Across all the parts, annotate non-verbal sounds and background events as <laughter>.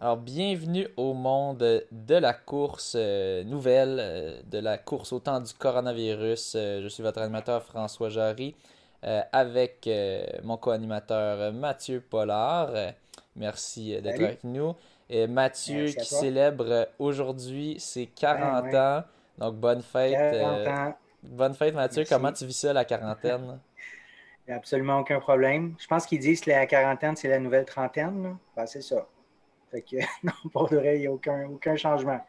Alors, bienvenue au monde de la course euh, nouvelle, euh, de la course au temps du coronavirus. Euh, je suis votre animateur François Jarry avec mon co-animateur Mathieu Pollard. merci d'être avec nous. Et Mathieu qui célèbre aujourd'hui ses 40 ans. Donc, bonne fête. bonne fête, Mathieu. Comment tu vis ça, la quarantaine? <laughs> <laughs> Absolument aucun problème. Je pense qu'ils disent que la quarantaine, c'est la nouvelle trentaine. Ben, c'est ça. Fait que, <laughs> non, pour de vrai, il n'y a aucun, aucun changement.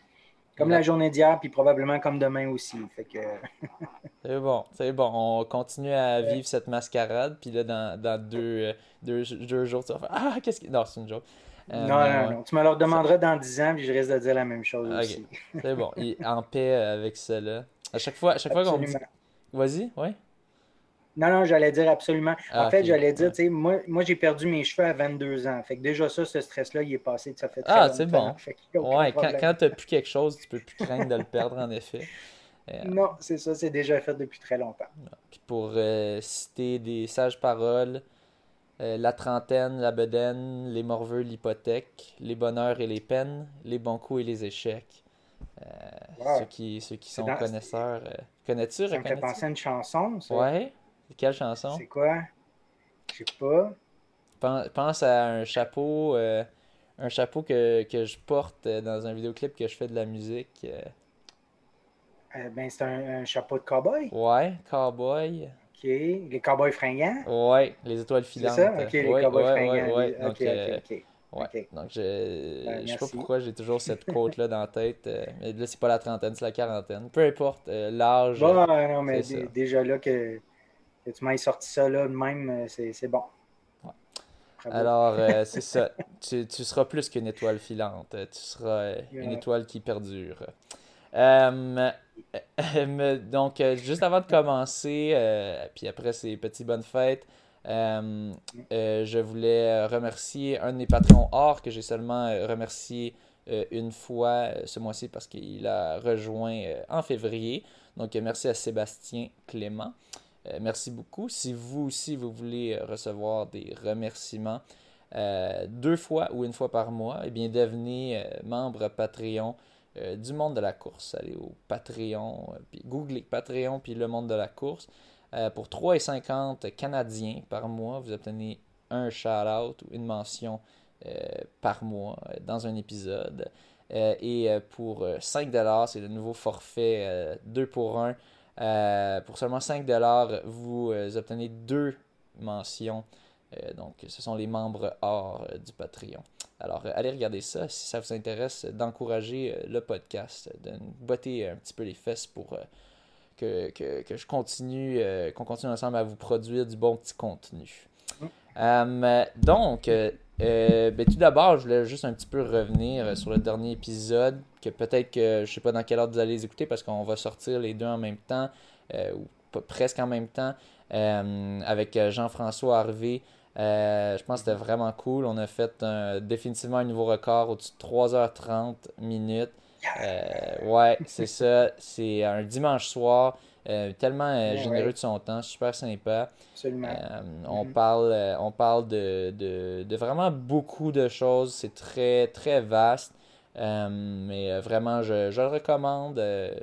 Comme la journée d'hier, puis probablement comme demain aussi. Fait que... <laughs> c'est bon, c'est bon. On continue à vivre cette mascarade, puis là, dans, dans deux, deux, deux, jours, tu vas faire Ah, qu'est-ce que. Non, c'est une joke. Euh, non, non, non. Tu me le demanderas dans dix ans, puis je risque de dire la même chose aussi. c'est bon. en <laughs> paix avec cela. À chaque fois, à chaque fois qu'on. Vas-y, oui. Non, non, j'allais dire absolument. en ah, fait, j'allais dire, tu sais, moi, moi j'ai perdu mes cheveux à 22 ans. Fait que déjà, ça, ce stress-là, il est passé. Ça fait Ah, c'est bon. Ouais, quand, quand tu n'as plus quelque chose, tu peux plus craindre de le <laughs> perdre, en effet. Euh, non, c'est ça, c'est déjà fait depuis très longtemps. Puis pour euh, citer des sages paroles, euh, la trentaine, la bedaine, les morveux, l'hypothèque, les bonheurs et les peines, les bons coups et les échecs. ceux, qui, ceux qui sont connaisseurs. Connais-tu? Ça me fait penser à une chanson, ça. Ouais. Quelle chanson? C'est quoi? Je sais pas. Pense à un chapeau, euh, un chapeau que, je porte euh, dans un vidéoclip que je fais de la musique. Euh. ben, c'est un, chapeau de cowboy? Ouais, cowboy. OK. Les cowboys fringants? Ouais, les étoiles filantes. C'est ça? OK, les cowboys fringants. Ouais, Donc, OK, OK, Ouais. Donc, je ben, je sais pas pourquoi j'ai toujours cette <laughs> quote-là dans la tête. mais là, c'est pas la trentaine, c'est la quarantaine. Peu importe l'âge. Bon, non, mais déjà là que que tu m'aies sorti ça là de même, euh, c'est bon. Alors, euh, <laughs> c'est ça. Tu, tu, seras plus qu'une étoile filante. Tu seras euh, une étoile qui perdure. <laughs> donc, juste avant de commencer, puis après ces petites bonnes fêtes, je voulais remercier un de mes patrons or que j'ai seulement remercié une fois ce mois-ci parce qu'il a rejoint en février. Donc, merci à Sébastien Clément. Euh, merci beaucoup. Si vous aussi, vous voulez euh, recevoir des remerciements euh, deux fois ou une fois par mois, eh bien, devenez membre Patreon du monde de la course. Allez au Patreon, puis googlez Patreon, puis le monde de la course. pour 3,50 Canadiens par mois, vous obtenez un shout-out ou une mention par mois dans un épisode. et pour 5$, c'est le nouveau forfait 2 pour 1 euh, pour seulement 5$, vous euh, obtenez deux mentions. Euh, donc, ce sont les membres hors du Patreon. Alors, allez regarder ça si ça vous intéresse d'encourager le podcast, de botter un petit peu les fesses pour que, que, je continue, qu'on continue ensemble à vous produire du bon petit contenu. donc, ben, tout d'abord, je voulais juste un petit peu revenir sur le dernier épisode que peut-être que je sais pas dans quelle ordre vous allez les écouter parce qu'on va sortir les deux en même temps euh, ou presque en même temps euh, avec euh, Jean-François Harvey. je pense que c'était vraiment cool. On a fait définitivement un nouveau record au-dessus de 3h30 minutes. ouais, c'est ça. C'est un dimanche soir. Tellement généreux de son temps, super sympa. on, mm-hmm. parle, on parle de, de, de, vraiment beaucoup de choses. C'est très, très vaste. Euh, mais euh, vraiment, je, je, le recommande. Euh,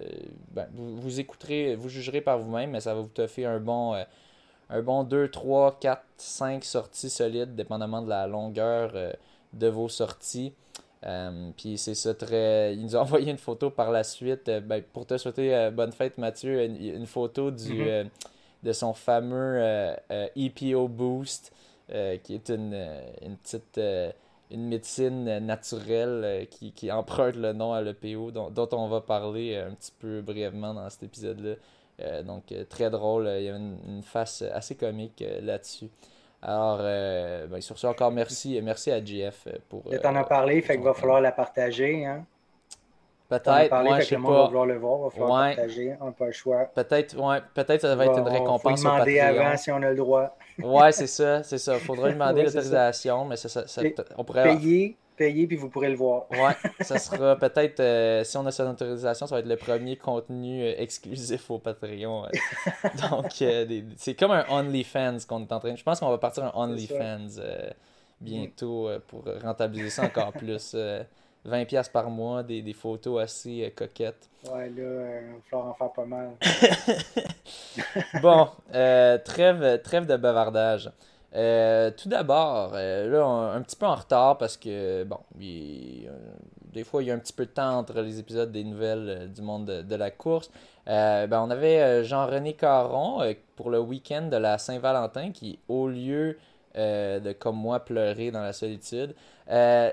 ben, vous, écouterez, vous jugerez par vous-même, mais ça va vous toffer un bon, un bon 2, 3, 4, 5 sorties solides, dépendamment de la longueur de vos sorties. Puis c'est ça très. Il nous a <laughs> envoyé une photo par la suite. Ben, pour te souhaiter bonne fête, Mathieu, une, photo du, mm-hmm. de son fameux EPO Boost, qui est une, une petite une médecine naturelle euh, qui, qui, emprunte le nom à l'EPO, dont, dont, on va parler euh, un petit peu brièvement dans cet épisode-là. Euh, donc, très drôle. Il y a une, face assez comique là-dessus. Alors, ben, sur ce, encore merci. Merci à JF pour. Tu en as parlé, fait qu'il va falloir la partager. Hein? Peut-être, moi, je sais pas. Va vouloir le voir, va falloir ouais. partager, on n'a pas le choix. Peut-être, ouais, peut-être ça va être une récompense faut demander avant si on a le droit. ouais, c'est ça, c'est ça. Il faudrait <laughs> demander l'autorisation, mais ça, ça, on pourrait... Payer, payer, puis vous pourrez le voir. ouais, ça sera <laughs> peut-être, euh, si on a cette autorisation, ça va être le premier contenu euh, exclusif au Patreon. <laughs> Euh. Donc, c'est comme un OnlyFans qu'on est en train... Je pense qu'on va partir un OnlyFans bientôt pour rentabiliser ça encore <laughs> plus. 20$ par mois, des, des photos assez coquettes. Ouais, là, il va falloir en faire pas mal. bon, trêve, trêve de bavardage. Tout d'abord, là, un petit peu en retard parce que, bon, des fois, il y a un petit peu de temps entre les épisodes des nouvelles du monde de, la course. Euh, ben, on avait euh, Jean-René Caron euh, pour le week-end de la Saint-Valentin qui, au lieu de, comme moi, pleurer dans la solitude,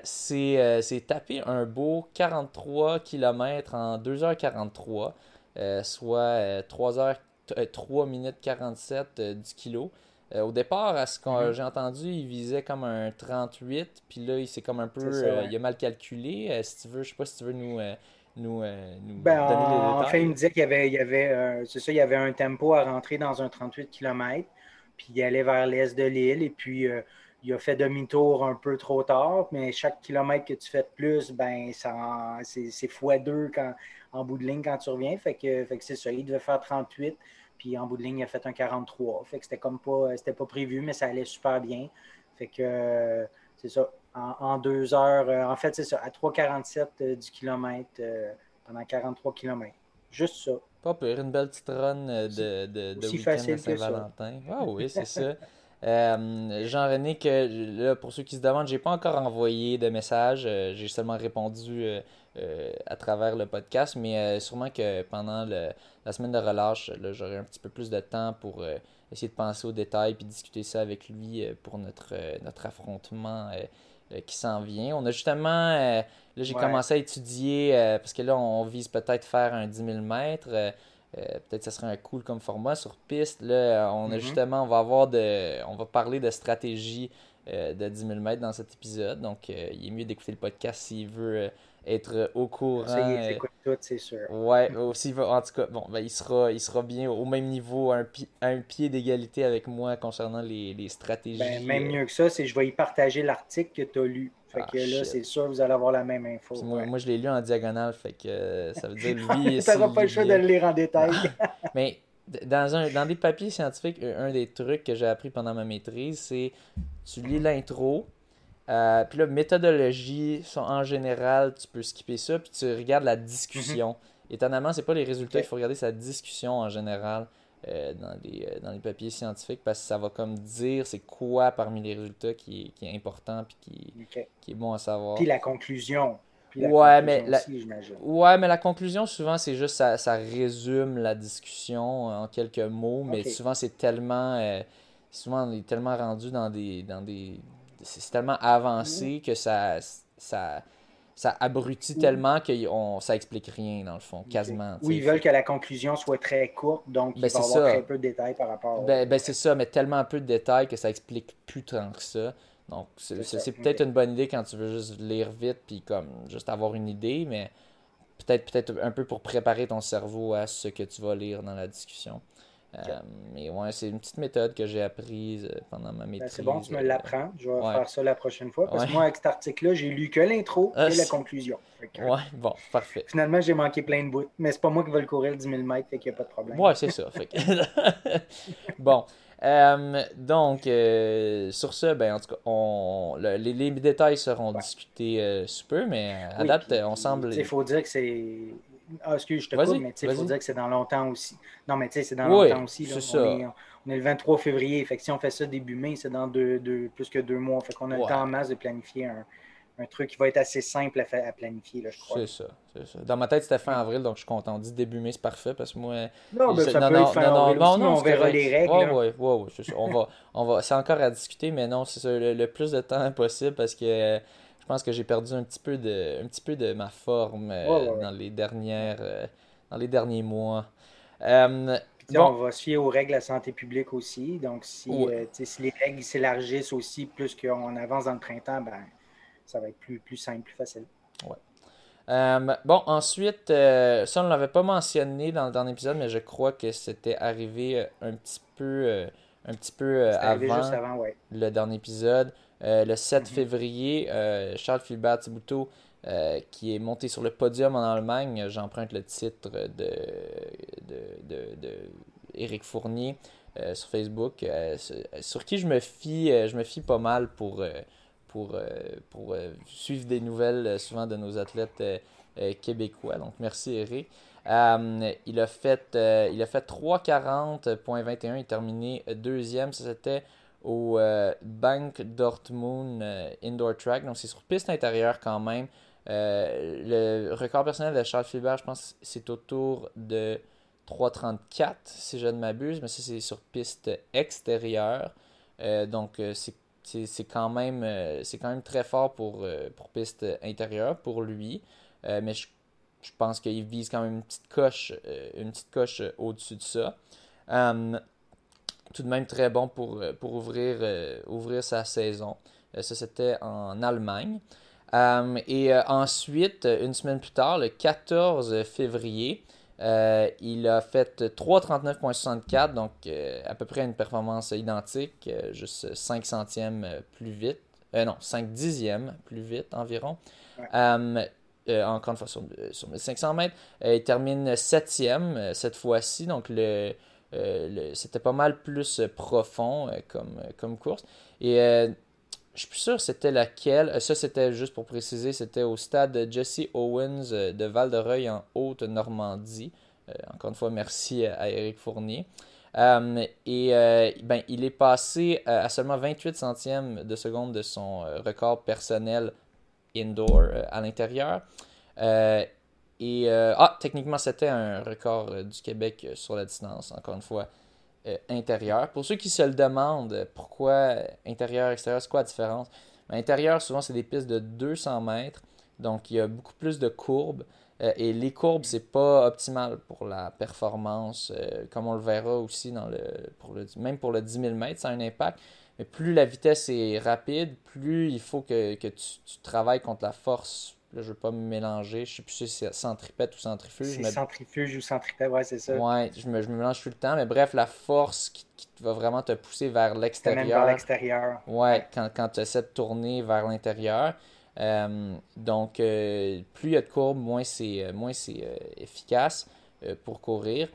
s'est tapé un beau 43 km en 2h43, soit 3h, 3 minutes 47 du kilo. Au départ, à ce que mm-hmm. j'ai entendu, il visait comme un 38, puis là, il s'est comme un peu. il a mal calculé. si tu veux, je sais pas si tu veux nous, nous, euh, ben, En fait, il me disait qu'il y avait, il y avait euh, ça, il y avait un tempo à rentrer dans un 38 km, puis il allait vers l'est de l'île, et puis euh, il a fait demi-tour un peu trop tard, mais chaque kilomètre que tu fais de plus, ben, c'est, c'est x2 quand, en bout de ligne quand tu reviens. Fait que, fait que c'est ça, il devait faire 38, puis en bout de ligne, il a fait un 43. Fait que c'était comme pas, c'était pas prévu, mais ça allait super bien. Fait que c'est ça en, deux heures. Euh, en fait, c'est ça, à 3,47 euh, du kilomètre euh, pendant 43 kilomètres. Juste ça. Pas pire, une belle petite run de, de, de week-end Saint-Valentin. Ah oui, c'est ça. <laughs> Jean-René, que pour ceux qui se demandent, j'ai pas encore envoyé de message. j'ai seulement répondu à travers le podcast, mais sûrement que pendant la semaine de relâche, j'aurai un petit peu plus de temps pour essayer de penser aux détails puis discuter ça avec lui pour notre, notre affrontement euh, qui s'en vient. On a justement, euh, là j'ai commencé à étudier, euh, parce que là on vise peut-être faire un 10 000 mètres. peut-être que ça serait un cool comme format sur piste. Là, on a mm-hmm. justement, on va avoir de, on va parler de stratégie de 10 000 mètres dans cet épisode. Donc, il est mieux d'écouter le podcast s'il veut être au courant. Ça est, tout, c'est sûr. Ouais, <laughs> aussi, en tout cas, bon, ben, il, sera, il sera bien au même niveau, à un, un pied d'égalité avec moi concernant les, les stratégies. Ben, même mieux que ça, c'est je vais y partager l'article que tu as lu. Fait ah, que là, c'est sûr, vous allez avoir la même info. Moi, moi, je l'ai lu en diagonale, fait que euh, ça veut dire lui. tu n'auras pas le choix de le lire en détail. <laughs> Mais dans, un, dans des papiers scientifiques, un des trucs que j'ai appris pendant ma maîtrise, c'est tu lis l'intro, euh, puis là, méthodologie, en général, tu peux skipper ça, puis tu regardes la discussion. Mm -hmm. Étonnamment, c'est pas les résultats, il faut regarder sa discussion en général euh, dans, les, euh, dans les papiers scientifiques parce que ça va comme dire c'est quoi parmi les résultats qui est, qui est important puis qui, qui est bon à savoir. Puis la conclusion. ouais, mais la... ouais, mais la conclusion, souvent, c'est juste ça, ça résume la discussion en quelques mots, mais souvent, c'est tellement. souvent, on est tellement rendu dans des, dans des, c'est tellement avancé que ça, ça, ça abrutit tellement que on, ça explique rien, dans le fond, quasiment. Oui, ils veulent que la conclusion soit très courte, donc ben, il va avoir très peu de détails par rapport ben, ben, c'est ça, mais tellement peu de détails que ça explique plus tant que ça. Donc, c'est peut-être une bonne idée quand tu veux juste lire vite, puis comme juste avoir une idée, mais peut-être peut-être un peu pour préparer ton cerveau à ce que tu vas lire dans la discussion. Euh, mais ouais, c'est une petite méthode que j'ai apprise euh, pendant ma ben, maîtrise. c'est bon, tu me euh, l'apprends. Je vais faire ça la prochaine fois. Parce que moi, avec cet article-là, j'ai lu que l'intro ah, et la conclusion. ouais, bon, parfait. Finalement, j'ai manqué plein de bouts. Mais c'est pas moi qui vais le courir le 10 000 mètres, fait qu'il n'y a pas de problème. Ouais, c'est ça. <laughs> bon. donc, sur ce, ben, en tout cas, on, les, détails seront discutés sous peu, mais à date, on semble. Il faut dire que c'est ah, excuse, je te coupe, mais il faut dire que c'est dans longtemps aussi. Non, mais tu sais, c'est dans longtemps aussi. Là. On, est, on, est, le 23 février. Fait que si on fait ça début mai, c'est dans deux, deux, plus que deux mois. Fait qu'on a le temps en masse de planifier un, un, truc qui va être assez simple à, à planifier, là, je crois. C'est ça, ça, Dans ma tête, c'était fin avril, donc je suis content. On dit début mai, c'est parfait parce que moi. Non, ben, ça non, peut non, être fin non, avril non, aussi, non, on verra les règles. Oui, oui, oui. c'est ça. on va, on va, c'est encore à discuter, mais non, c'est ça, le, le, plus de temps possible parce que je pense que j'ai perdu un petit peu de, un petit peu de ma forme euh, dans les dernières, euh, dans les derniers mois. Euh, on va se fier aux règles de la santé publique aussi. Donc, si, si les règles s'élargissent aussi plus qu'on avance dans le printemps, ben, ça va être plus, plus simple, plus facile. Ouais. bon, ensuite, ça, on ne l'avait pas mentionné dans le dernier épisode, mais je crois que c'était arrivé un petit peu, un petit peu avant, le dernier épisode. Euh, le 7 mhm. février, euh, Charles Philbert Thibouteau, euh, qui est monté sur le podium en Allemagne, j'emprunte le titre de, de, Fournier sur Facebook, sur, qui je me fie, je me fie pas mal pour, pour, pour suivre des nouvelles souvent de nos athlètes québécois. Donc, merci Eric. il a fait, il a fait 3.40.21. Il a terminé deuxième. Ça, c'était au Bank Dortmund Indoor Track. Donc, c'est sur piste intérieure quand même. le record personnel de Charles Philbert, je pense, c'est autour de 3.34 si je ne m'abuse, mais ça c'est sur piste extérieure. Euh, donc euh, c'est quand, même, euh, quand même très fort pour, pour piste intérieure pour lui. mais je, pense qu'il vise quand même une petite coche, une petite coche au-dessus de ça. Tout de même très bon pour, pour ouvrir, ouvrir sa saison. ça c'était en Allemagne. et ensuite, une semaine plus tard, le 14 février, euh, il a fait 3.39.64, donc euh, à peu près une performance identique, euh, juste 5 centièmes plus vite. non, 5 dixièmes plus vite environ. encore une fois sur, sur 1500 mètres. il termine 7 cette fois-ci, donc le, c'était pas mal plus profond comme, comme course. Et je suis plus sûr c'était laquelle. Euh, ça, c'était juste pour préciser, c'était au stade Jesse Owens euh, de Val-de-Reuil en Haute-Normandie. Euh, encore une fois, merci à Eric Fournier. et ben, il est passé à seulement 28 centièmes de seconde de son record personnel indoor à l'intérieur. Et ah, techniquement, c'était un record du Québec sur la distance, encore une fois. Euh, intérieur. Pour ceux qui se le demandent, pourquoi intérieur, extérieur, c'est quoi la différence? Ben, intérieur, souvent, c'est des pistes de 200 mètres, donc il y a beaucoup plus de courbes. Euh, et les courbes, c'est pas optimal pour la performance, euh, comme on le verra aussi dans le, pour le, même pour le 10 000 mètres, ça a un impact. Mais plus la vitesse est rapide, plus il faut que, tu, travailles contre la force Là, je ne veux pas me mélanger. Je sais plus si c'est centripète ou centrifuge. C'est centrifuge ou centripète, ouais, c'est ça. Ouais, je me, je me, mélange tout le temps. Mais bref, la force qui, va vraiment te pousser vers l'extérieur. vers l'extérieur. Ouais, quand, quand tu essaies de tourner vers l'intérieur. Euh, donc, euh, plus il y a de courbes, moins c'est euh, efficace pour courir.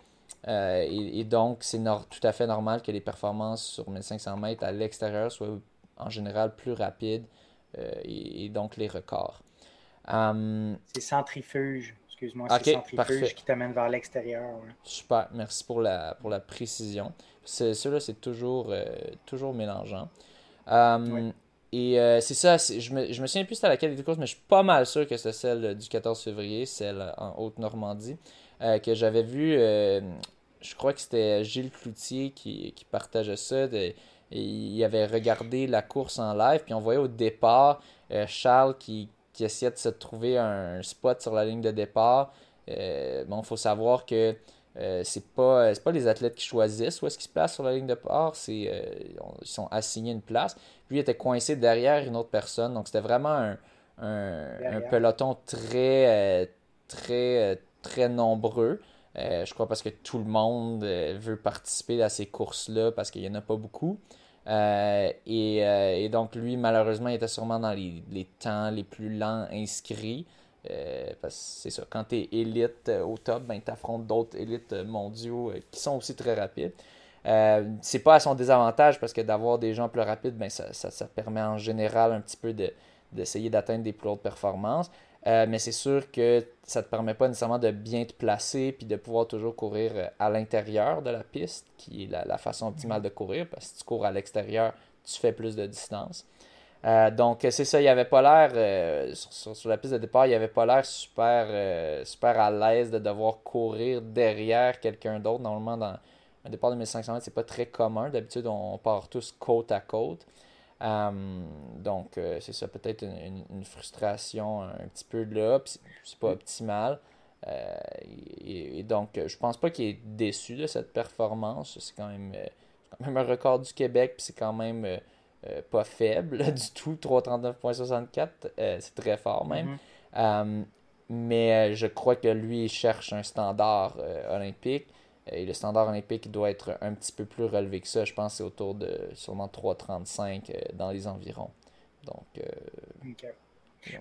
Et, donc, c'est tout à fait normal que les performances sur 1500 mètres à l'extérieur soient en général plus rapides et, donc les records. Euh, c'est centrifuge. Excuse-moi, c'est centrifuge qui t'amène vers l'extérieur. Super, merci pour la, pour la précision. Cela, c'est toujours, euh, toujours mélangeant. Euh, et c'est ça, je me, je me souviens plus c'était laquelle des courses, mais je suis pas mal sûr que c'est celle du 14 février, celle en Haute-Normandie, que j'avais vu. je crois que c'était Gilles Cloutier qui, qui partageait ça. et il avait regardé la course en live, puis on voyait au départ Charles qui, qui essayait de se trouver un spot sur la ligne de départ. Euh, bon, il faut savoir que euh, c'est pas pas les athlètes qui choisissent où est-ce qu'ils se placent sur la ligne de départ, c'est euh, ils sont assignés une place. Lui il était coincé derrière une autre personne, donc c'était vraiment un, peloton très très très nombreux. je crois parce que tout le monde veut participer à ces courses-là parce qu'il n'y en a pas beaucoup. Euh, euh, et, donc, lui, malheureusement, il était sûrement dans les, temps les plus lents inscrits. Euh, parce que c'est ça, quand tu es élite au top, ben, tu affrontes d'autres élites mondiaux qui sont aussi très rapides. c'est pas à son désavantage parce que d'avoir des gens plus rapides, ben, ça, ça, permet en général un petit peu d'essayer d'atteindre des plus hautes performances. Euh, mais c'est sûr que ça ne te permet pas nécessairement de bien te placer puis de pouvoir toujours courir euh, à l'intérieur de la piste, qui est la, façon optimale de courir, parce que si tu cours à l'extérieur, tu fais plus de distance. Euh, donc c'est ça, il avait pas l'air, sur, la piste de départ, il avait pas l'air super, super à l'aise de devoir courir derrière quelqu'un d'autre. Normalement, dans un départ de 1500 mètres, c'est pas très commun. D'habitude, on part tous côte à côte. Euh, donc, euh, c'est ça, peut-être une, frustration un petit peu là, puis c'est pas optimal. Euh, et, donc, je pense pas qu'il est déçu de cette performance. C'est quand même, quand même un record du Québec, puis c'est quand même pas faible <laughs> du tout. 339.64, c'est très fort même. Mm-hmm. mais je crois que lui, il cherche un standard olympique. Et le standard olympique doit être un petit peu plus relevé que ça. Je pense que c'est autour de sûrement 3,35 euh, dans les environs. Donc, euh,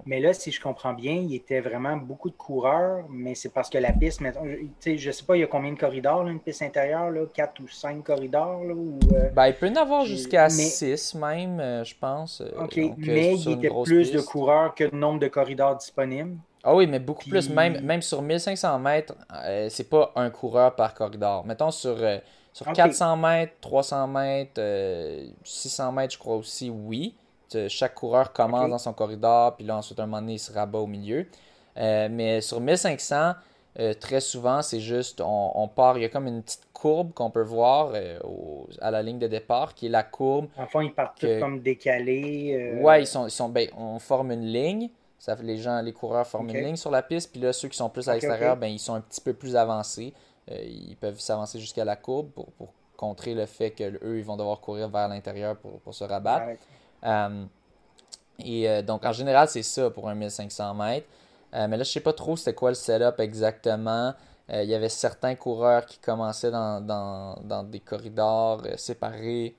Mais là, si je comprends bien, il était vraiment beaucoup de coureurs, mais c'est parce que la piste, je ne sais pas, il y a combien de corridors, là, une piste intérieure, là, 4 ou 5 corridors? Là, euh, ben, il peut y en avoir jusqu'à 6 même, euh, je pense. Euh, OK, mais il y était plus de coureurs que de nombre de corridors disponibles. Ah oui, mais beaucoup plus. Même, même sur 1500 mètres, c'est pas un coureur par corridor. Mettons sur, sur 400 mètres, 300 mètres, 600 mètres, je crois aussi, oui. Chaque coureur commence dans son corridor, puis là, ensuite, un moment donné, il se rabat au milieu. Euh, mais sur 1500, euh, très souvent, c'est juste, on, part, il y a comme une petite courbe qu'on peut voir euh, à la ligne de départ, qui est la courbe. En fond, ils partent comme décalés. Ouais, ils sont, ils sont ben, on forme une ligne. Ça, les gens, les coureurs forment une ligne sur la piste, puis là, ceux qui sont plus à l'extérieur, ben, ils sont un petit peu plus avancés. ils peuvent s'avancer jusqu'à la courbe pour, contrer le fait qu'eux, ils vont devoir courir vers l'intérieur pour, pour, se rabattre. Euh, et euh, donc, en général, c'est ça pour un 1500 mètres. Euh, mais là, je sais pas trop c'était quoi le setup exactement. Il y avait certains coureurs qui commençaient dans, dans, des corridors séparés.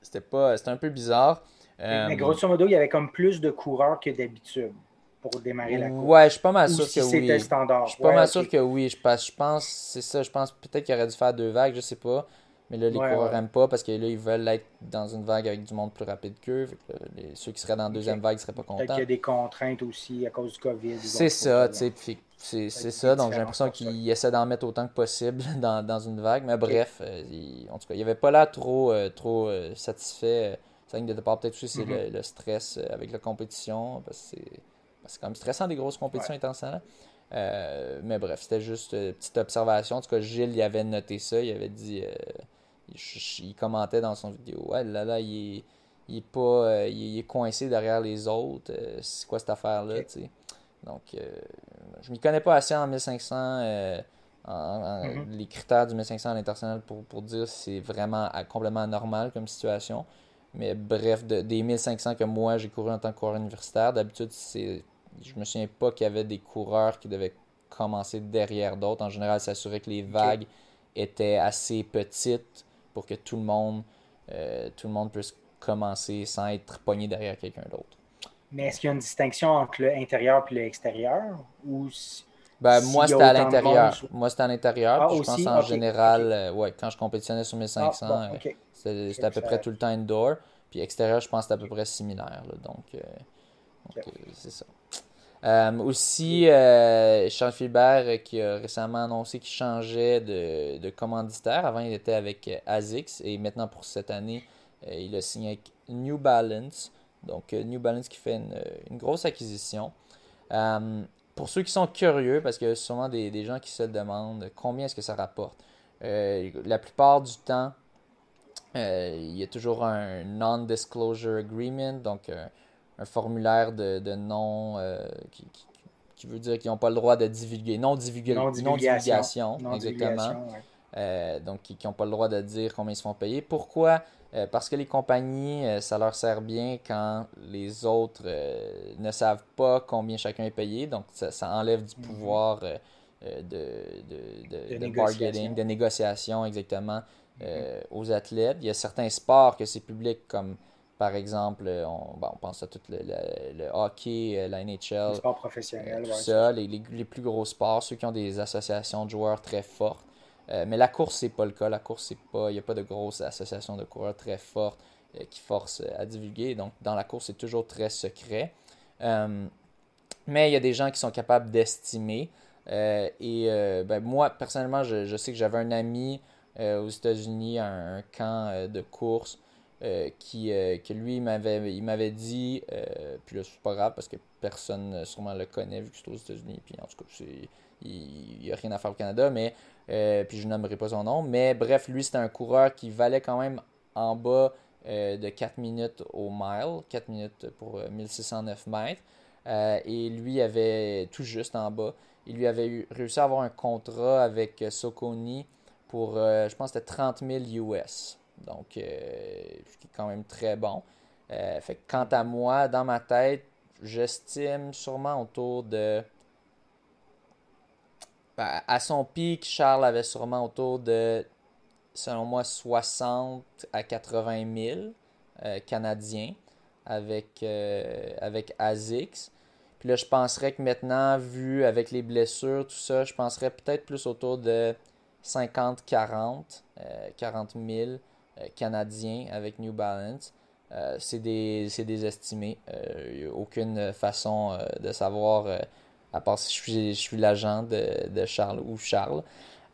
C'était pas c'était un peu bizarre. mais grosso modo, il y avait comme plus de coureurs que d'habitude pour démarrer la course. Ouais, je suis pas mal sûr que oui. standard. Je suis pas mal sûr que oui. Je pense, je pense c'est ça. Je pense peut-être qu'il aurait dû faire deux vagues, je sais pas. Mais là, les coureurs n'aiment pas parce que là, ils veulent être dans une vague avec du monde plus rapide qu'eux. ceux qui seraient dans la deuxième vague ne seraient pas contents. Peut-être qu'il y a des contraintes aussi à cause du COVID. C'est ça, tu sais. C'est ça. Donc, j'ai l'impression qu'ils essaient d'en mettre autant que possible <laughs> dans, dans une vague. Mais bref, euh, en tout cas, il avait pas là trop, euh, trop euh, satisfait. Ça ligne de départ, peut-être aussi, c'est mm-hmm. le, stress avec la compétition. Parce que c'est quand même stressant des grosses compétitions ouais. mais bref, c'était juste une petite observation. En tout cas, Gilles, il avait noté ça. Il avait dit il, commentait dans son vidéo Ouais, là, là, il est, il est pas. Euh, il, est coincé derrière les autres. Euh, c'est quoi cette affaire-là, tu sais? Donc, euh, je m'y connais pas assez en 1500. Mm-hmm. Les critères du 1500 à l'international pour, pour dire si c'est vraiment complètement normal comme situation. Mais bref, des 1500 que moi j'ai couru en tant que coureur universitaire, d'habitude, c'est je me souviens pas qu'il y avait des coureurs qui devaient commencer derrière d'autres. En général, s'assurer que les vagues étaient assez petites pour que tout le monde, euh, tout le monde puisse commencer sans être pogné derrière quelqu'un d'autre. Mais est-ce qu'il y a une distinction entre l'intérieur et l'extérieur ou ben, moi, c'était à l'intérieur. Moi, c'était à l'intérieur. Ah, je pense en général, euh, ouais, quand je compétitionnais sur 1500, ah, euh, c'était à peu près tout le temps indoor. Puis extérieur, je pense que c'était à peu près similaire. donc c'est ça. Euh, aussi, euh, Charles Philbert euh, qui a récemment annoncé qu'il changeait de, de, commanditaire. Avant, il était avec ASICS et maintenant pour cette année, il a signé avec New Balance. Donc, New Balance qui fait une, grosse acquisition. Pour ceux qui sont curieux, parce qu'il y a sûrement des, des, gens qui se demandent combien est-ce que ça rapporte. la plupart du temps, il y a toujours un non-disclosure agreement, donc un formulaire de, de non euh, qui, qui, veut dire qu'ils n'ont pas le droit de divulguer. Non, divulgation. exactement. Euh, donc, qui n'ont pas le droit de dire combien ils se font payer. Pourquoi euh, Parce que les compagnies, ça leur sert bien quand les autres ne savent pas combien chacun est payé. Donc, ça, enlève du mhm. pouvoir de, de, de, bargaining, de négociation, exactement, mhm. aux athlètes. Il y a certains sports que c'est public, comme par exemple, euh, on, on pense à tout le, hockey, euh, la NHL. Les sports professionnels, ça, les, les, plus gros sports, ceux qui ont des associations de joueurs très fortes. Euh, mais la course, c'est pas le cas. La course, c'est pas. Il n'y a pas de grosses associations de coureurs très fortes qui forcent à divulguer. Donc, dans la course, c'est toujours très secret. mais il y a des gens qui sont capables d'estimer. et ben, moi, personnellement, je, sais que j'avais un ami aux États-Unis un camp de course euh, qui, euh, que lui, m'avait, il m'avait dit, euh, puis là, c'est pas grave parce que personne sûrement le connaît vu que c'est aux États-Unis, puis en tout cas, il n'y a rien à faire au Canada, mais, puis je nommerai pas son nom, mais bref, lui, c'était un coureur qui valait quand même en bas de 4 minutes au mile, 4 minutes pour 1609 mètres, et lui avait tout juste en bas, il lui avait réussi à avoir un contrat avec Soconi pour, je pense, c'était 30 000 US. Donc, euh, ce qui est quand même très bon. Euh, fait quant à moi, dans ma tête, j'estime sûrement autour de. À son pic, Charles avait sûrement autour de, selon moi, 60 à 80 000 euh, Canadiens avec, avec ASICS. Puis là, je penserais que maintenant, vu avec les blessures, tout ça, je penserais peut-être plus autour de 50-40, 40 000 canadiens avec New Balance. Euh, c'est des, des, estimés. A aucune façon de savoir, à part si je suis, l'agent de, de, Charles ou Charles.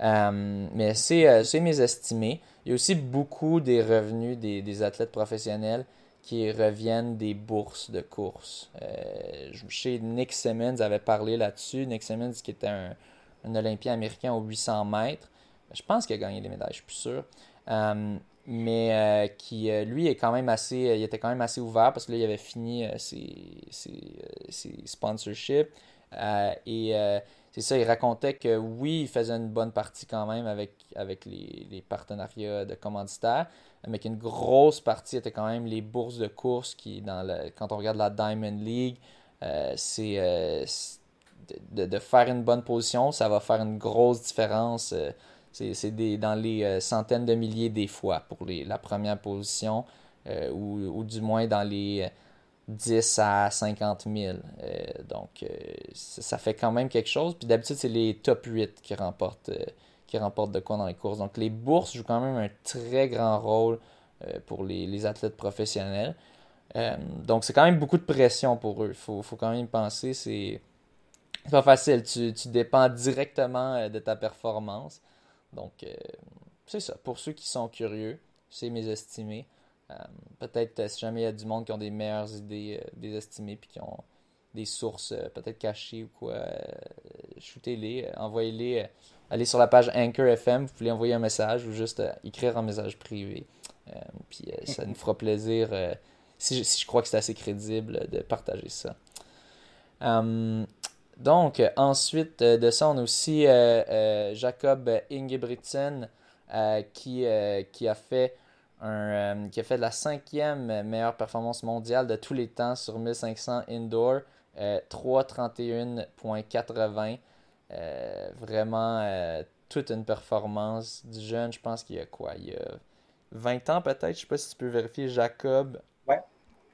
mais c'est mes estimés. Il y a aussi beaucoup des revenus des, des athlètes professionnels qui reviennent des bourses de course. Euh, chez Nick Simmons avait parlé là-dessus. Nick Simmons, qui était un, Olympien américain aux 800 mètres, je pense qu'il a gagné des médailles, je suis plus sûr. Euh, mais euh, qui, lui, est quand même assez, il était quand même assez ouvert parce que là, il avait fini ses, ses, sponsorships. Et c'est ça, il racontait que oui, il faisait une bonne partie quand même avec, avec les, partenariats de commanditaires, mais qu'une grosse partie était quand même les bourses de course qui, dans le, quand on regarde la Diamond League, euh, c'est euh, de, faire une bonne position, ça va faire une grosse différence. Euh, c'est dans les centaines de milliers des fois pour la première position, ou, du moins dans les 10 à 50 000. donc, ça fait quand même quelque chose. Puis d'habitude, c'est les top 8 qui remportent qui remportent de quoi dans les courses. Donc les bourses jouent quand même un très grand rôle euh, pour les, athlètes professionnels. Euh, donc c'est quand même beaucoup de pression pour eux. Il faut, quand même penser, c'est pas facile. Tu, dépends directement euh, de ta performance. Donc c'est ça. Pour ceux qui sont curieux, c'est mes estimés. Peut-être si jamais il y a du monde qui ont des meilleures idées des estimés puis qui ont des sources peut-être cachées ou quoi, shootez-les, envoyez-les allez sur la page Anchor FM, vous pouvez envoyer un message ou juste euh, écrire un message privé. Euh, puis euh, ça nous fera plaisir, si, je, crois que c'est assez crédible, de partager ça. donc, ensuite de ça, on a aussi Jacob Ingebrigtsen qui, qui, a fait un, qui a fait la cinquième meilleure performance mondiale de tous les temps sur 1500 indoor, 331.80. Euh, vraiment euh, toute une performance du jeune. Je pense qu'il y a quoi? Il y a 20 ans peut-être? Je sais pas si tu peux vérifier. Jacob ouais.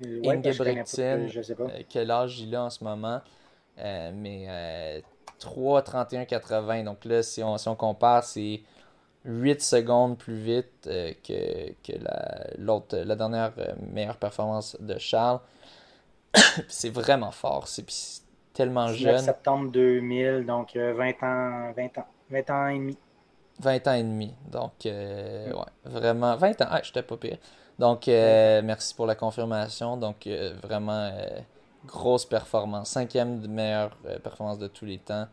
Ingebrigtsen. Euh, quel âge il a en ce moment? Mais 3, 31, 80. Donc là, si on, si on compare, c'est 8 secondes plus vite que, que la, l'autre, la dernière meilleure performance de Charles. <coughs> c'est vraiment fort. C'est, tellement jeune. septembre 2000, donc 20 euh, ans, 20 ans, 20 ans et demi. 20 ans et demi, donc euh, mm. ouais, vraiment, 20 ans, ah, j'étais pas pire. Donc, euh, merci pour la confirmation. Donc, vraiment, grosse performance. Cinquième meilleure performance de tous les temps.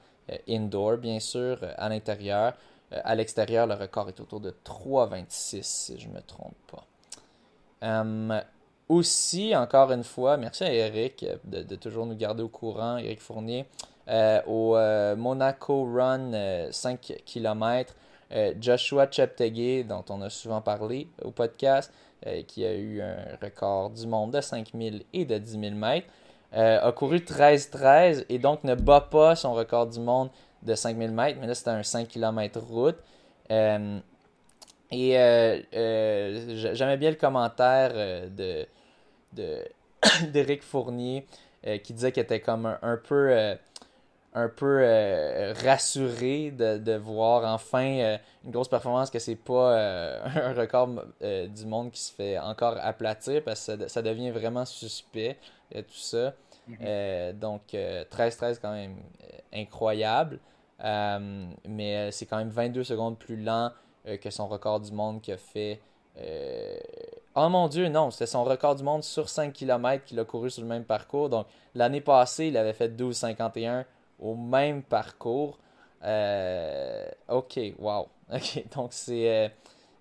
indoor, bien sûr, à l'intérieur. À l'extérieur, le record est autour de 3,26, si je ne me trompe pas. Hum, aussi, encore une fois, merci à Eric de, toujours nous garder au courant, Eric Fournier, euh, au euh, Monaco Run 5 euh, km. Joshua Cheptegei, dont on a souvent parlé au podcast, qui a eu un record du monde de 5000 et de 10 000 mètres, a couru 13-13 et donc ne bat pas son record du monde de 5000 mètres, mais là c'était un 5 km route. et j'aimais bien le commentaire de <coughs> d'Éric Fournier euh, qui disait qu'il était comme un, peu euh, un peu euh, rassuré de, voir enfin une grosse performance que c'est pas <laughs> un record du monde qui se fait encore aplatir parce que ça, devient vraiment suspect et tout ça. Mhm. donc 13-13 quand même incroyable. mais c'est quand même 22 secondes plus lent que son record du monde qui a fait Oh mon Dieu, non, c'était son record du monde sur 5 km qu'il a couru sur le même parcours. Donc l'année passée, il avait fait 12,51 au même parcours. Euh, ok, wow. <laughs> Ok, donc c'est.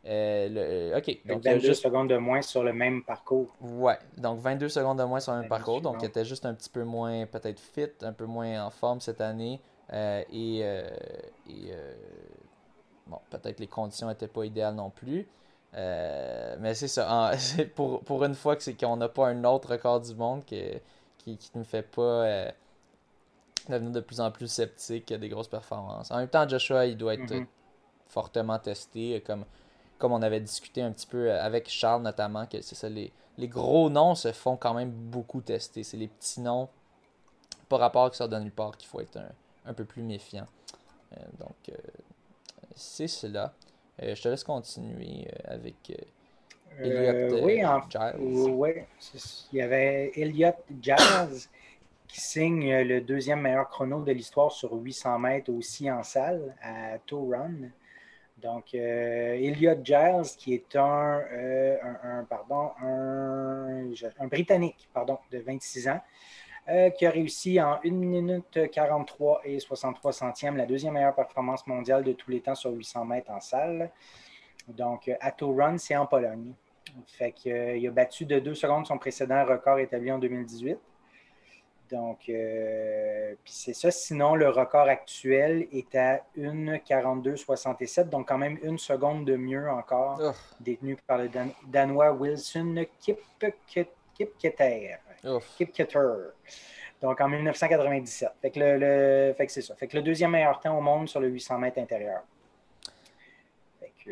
Euh, euh, ok. Donc, 22 secondes de moins sur le même parcours. Ouais, donc 22 secondes de moins sur le même parcours. Donc il était juste un petit peu moins, peut-être fit, un peu moins en forme cette année. et. et bon, peut-être les conditions n'étaient pas idéales non plus. Euh, mais c'est ça. <laughs> pour, pour une fois que c'est qu'on n'a pas un autre record du monde que, qui, qui ne me fait pas euh, devenir de plus en plus sceptique des grosses performances. En même temps, Joshua, il doit être mhm. fortement testé, comme, comme on avait discuté un petit peu avec Charles notamment, que c'est ça, les, les gros noms se font quand même beaucoup tester. C'est les petits noms pas rapport qui sort de nulle part qu'il faut être un, peu plus méfiant. donc, c'est cela. je te laisse continuer avec Elliot oui, Giles. Oui, il y avait Elliot Giles qui signe le deuxième meilleur chrono de l'histoire sur 800 mètres aussi en salle à Tour Run. Donc, euh, Giles, qui est un, euh, Britannique de 26 ans, euh, qui a réussi en 1 minute 43 et 63 centièmes la deuxième meilleure performance mondiale de tous les temps sur 800 mètres en salle. Donc, à Tour Run, c'est en Pologne. Fait qu'il a battu de 2 secondes son précédent record établi en 2018. Donc, euh, puis c'est ça. Sinon, le record actuel est à 1,42,67, donc quand même une seconde de mieux encore, détenu par le Danois Wilson Kipketer. Kipketer. Donc en 1997. Fait que, le, fait que c'est ça. Fait que le deuxième meilleur temps au monde sur le 800 mètres intérieur.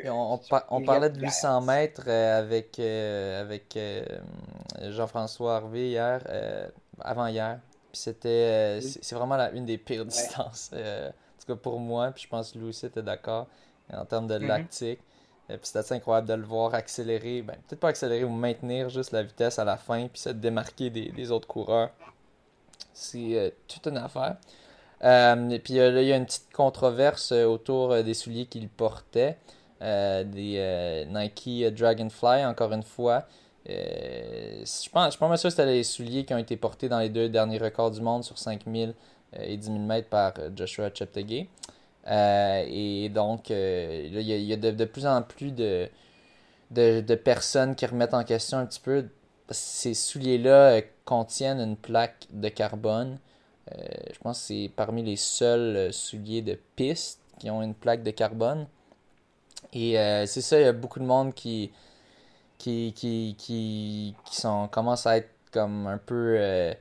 on, on, parlait de 800 mètres euh, avec, euh, avec Jean-François Harvey hier avant-hier. Puis c'était. Euh, c'est vraiment la, une des pires distances. Euh, en tout cas pour moi, puis je pense que Louis aussi était d'accord en termes de mm-hmm. lactique. Euh, puis c'était assez incroyable de le voir accélérer, ben, peut-être pas accélérer ou maintenir juste la vitesse à la fin, puis se démarquer des, autres coureurs. C'est toute une affaire. et puis là, il y a une petite controverse autour des souliers qu'il portait, des Nike Dragonfly, encore une fois. Euh, je pense, je pense que c'était les souliers qui ont été portés dans les deux derniers records du monde sur 5000 euh, et 10 000 mètres par euh, Joshua Cheptegei. et donc, il y, a, de, plus en plus de, de, personnes qui remettent en question un petit peu. Ces souliers-là contiennent une plaque de carbone. je pense que c'est parmi les seuls souliers de piste qui ont une plaque de carbone. Et c'est ça, il y a beaucoup de monde qui, qui, qui, qui, qui sont, commencent à être comme un peu. Euh,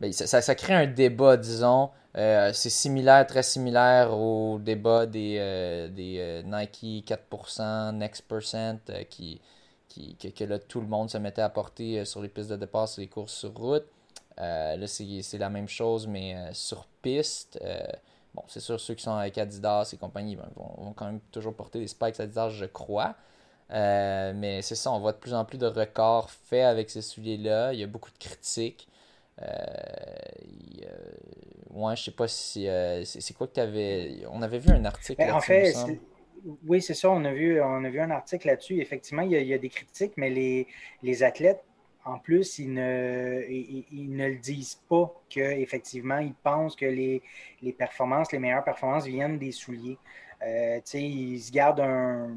ben, ça, ça, crée un débat, disons. Euh, c'est similaire, très similaire au débat des, euh, des Nike 4%, Next Percent, qui, qui, que, là, tout le monde se mettait à porter sur les pistes de départ, sur les courses sur route. là, c'est la même chose, mais sur piste. bon, c'est sûr, ceux qui sont avec Adidas et compagnie ben, vont, vont, quand même toujours porter des spikes Adidas, je crois. Euh, mais c'est ça, on voit de plus en plus de records faits avec ces souliers-là. Il y a beaucoup de critiques. Euh, ouais, je sais pas si. Euh, c'est quoi que tu avais. On avait vu un article. Ben, en fait, oui, c'est ça. On a, vu, on a vu un article là-dessus. Effectivement, il y, a, des critiques, mais les, les athlètes, en plus, ils ne, ils, ne le disent pas qu'effectivement, ils pensent que les, les, performances, les meilleures performances viennent des souliers. ils se gardent un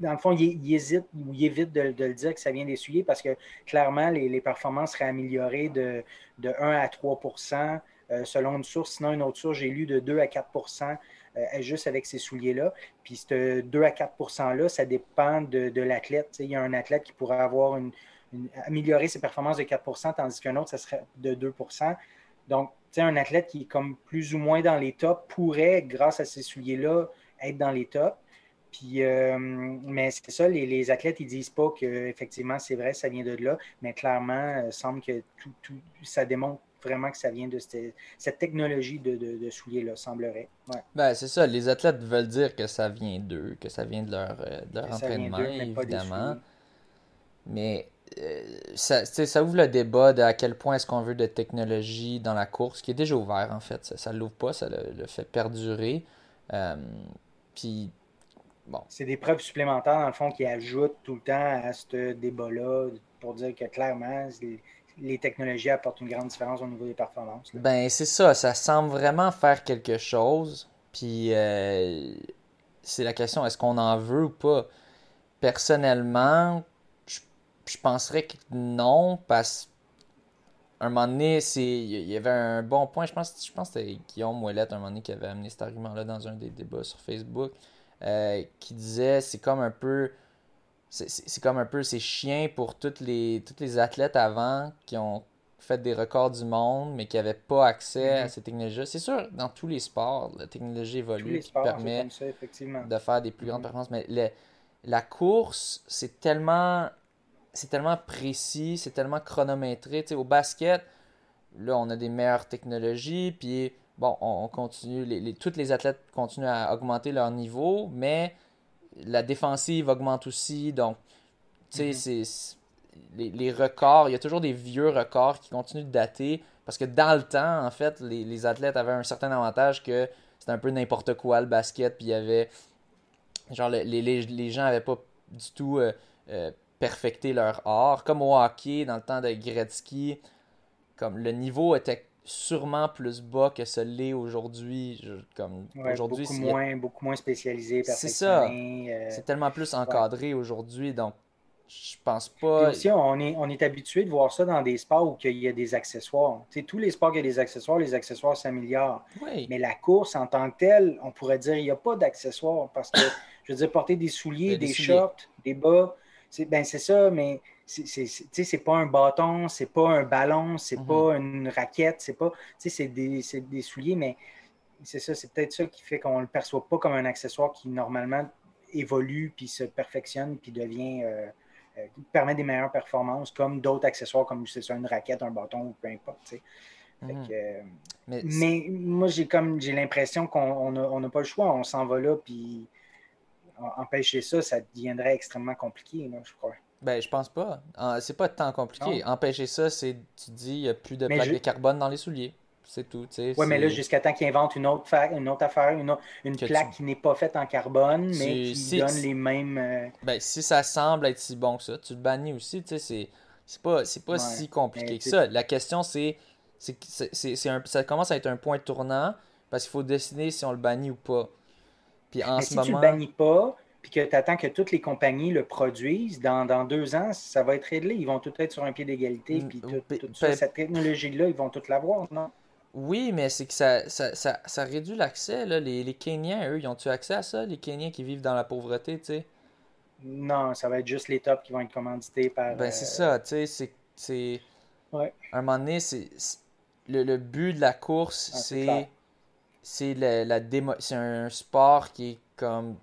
dans le fond, il, hésite ou il évite de, le dire que ça vient d'essuyer parce que clairement, les, performances seraient améliorées de, de 1 à 3% euh, selon une source. Sinon, une autre source, j'ai lu de 2 à 4% euh, juste avec ces souliers-là. Puis ce 2 à 4 %-là, ça dépend de, l'athlète. Il y a un athlète qui pourrait avoir une, améliorer ses performances de 4% tandis qu'un autre, ça serait de 2% Donc, un athlète qui est comme plus ou moins dans les tops pourrait, grâce à ces souliers-là, être dans les tops. Puis, euh, mais c'est ça, les, athlètes, ils disent pas qu'effectivement, c'est vrai, ça vient de là, mais clairement, il euh, semble que tout, ça démontre vraiment que ça vient de cette, technologie de, de, souliers-là, semblerait. Ben, c'est ça, les athlètes veulent dire que ça vient d'eux, que ça vient de leur, euh, entraînement, évidemment. Mais ça, ça, ouvre le débat de à quel point est-ce qu'on veut de technologie dans la course, qui est déjà ouvert en fait. Ça ne l'ouvre pas, ça le, fait perdurer. puis c'est des preuves supplémentaires, dans le fond, qui ajoutent tout le temps à ce débat-là pour dire que clairement, les technologies apportent une grande différence au niveau des performances. Ben, c'est ça. Ça semble vraiment faire quelque chose. Puis, euh, c'est la question est-ce qu'on en veut ou pas? Personnellement, je, je penserais que non, parce un moment donné, il y avait un bon point. Je pense, je pense que c'était Guillaume Ouellette, un moment donné, qui avait amené cet argument-là dans un des débats sur Facebook. Euh, qui disait c'est comme un peu c'est comme un peu c'est chien pour toutes les toutes les athlètes avant qui ont fait des records du monde mais qui n'avaient pas accès à mm-hmm. ces technologies. C'est sûr dans tous les sports, la technologie évolue qui permet de faire des plus grandes mm-hmm. performances mais la course, c'est tellement c'est tellement précis, c'est tellement chronométré, au basket là, on a des meilleures technologies, puis bon, on, continue, les, les, tous les athlètes continuent à augmenter leur niveau, mais la défensive augmente aussi, donc, tu sais, mm-hmm. c'est les, les, records, il y a toujours des vieux records qui continuent de dater, parce que dans le temps, en fait, les, les athlètes avaient un certain avantage que c'était un peu n'importe quoi le basket, puis il y avait, genre, les, les, les gens n'avaient pas du tout euh, euh, perfecté leur art, comme au hockey, dans le temps de Gretzky, comme le niveau était sûrement plus bas que ce l'est aujourd'hui. Comme aujourd'hui, beaucoup moins, beaucoup moins spécialisé. C'est ça. Euh, c'est tellement plus encadré aujourd'hui, donc je pense pas. aussi, on est, on est habitué de voir ça dans des sports où il y a des accessoires. Tu sais, tous les sports qui ont des accessoires, les accessoires s'améliorent. Mais la course en tant que telle, on pourrait dire qu'il n'y a pas d'accessoires parce que, je veux dire, porter des souliers, des, shorts, des bas, c'est ben, ça, mais c'est pas un bâton, c'est pas un ballon, c'est mm-hmm. pas une raquette, c'est pas. C'est des, des souliers, mais c'est ça, c'est peut-être ça qui fait qu'on ne le perçoit pas comme un accessoire qui normalement évolue, puis se perfectionne, puis devient. Euh, euh, permet des meilleures performances, comme d'autres accessoires, comme c'est une raquette, un bâton ou peu importe. Mhm. Euh, mais, moi, j'ai comme j'ai l'impression qu'on n'a pas le choix. On s'en va là, puis empêcher ça, ça deviendrait extrêmement compliqué, je crois. Ben, je pense pas. C'est pas tant compliqué. Empêcher ça, c'est, tu dis, il n'y a plus de plaques de carbone dans les souliers. C'est tout. Oui, mais là, jusqu'à temps qu'ils inventent une autre, une autre affaire, une, une plaque qui n'est pas faite en carbone, mais qui donne les mêmes. Euh, ben, si ça semble être si bon que ça, tu le bannis aussi. Tu sais, c'est pas, pas si compliqué que ça. La question, c'est. c'est un, ça commence à être un point tournant parce qu'il faut décider si on le bannit ou pas. Puis en ce si moment... tu le bannis pas, puis que tu attends que toutes les compagnies le produisent, dans, dans, deux ans, ça va être réglé. Ils vont tout être sur un pied d'égalité. Mm, puis toute cette technologie-là, ils vont tout l'avoir, non? Oui, mais c'est que ça, ça, ça, ça réduit l'accès. Les, les Kenyans, eux, ils ont-tu accès à ça, les Kenyans qui vivent dans la pauvreté, tu sais? Non, ça va être juste les tops qui vont être commandités par. Ben, c'est euh, ça, tu sais, c'est. Ouais. À un moment donné, c'est. Le, le, but de la course, ah, c'est. C'est la, la démo... C'est un sport qui est comme.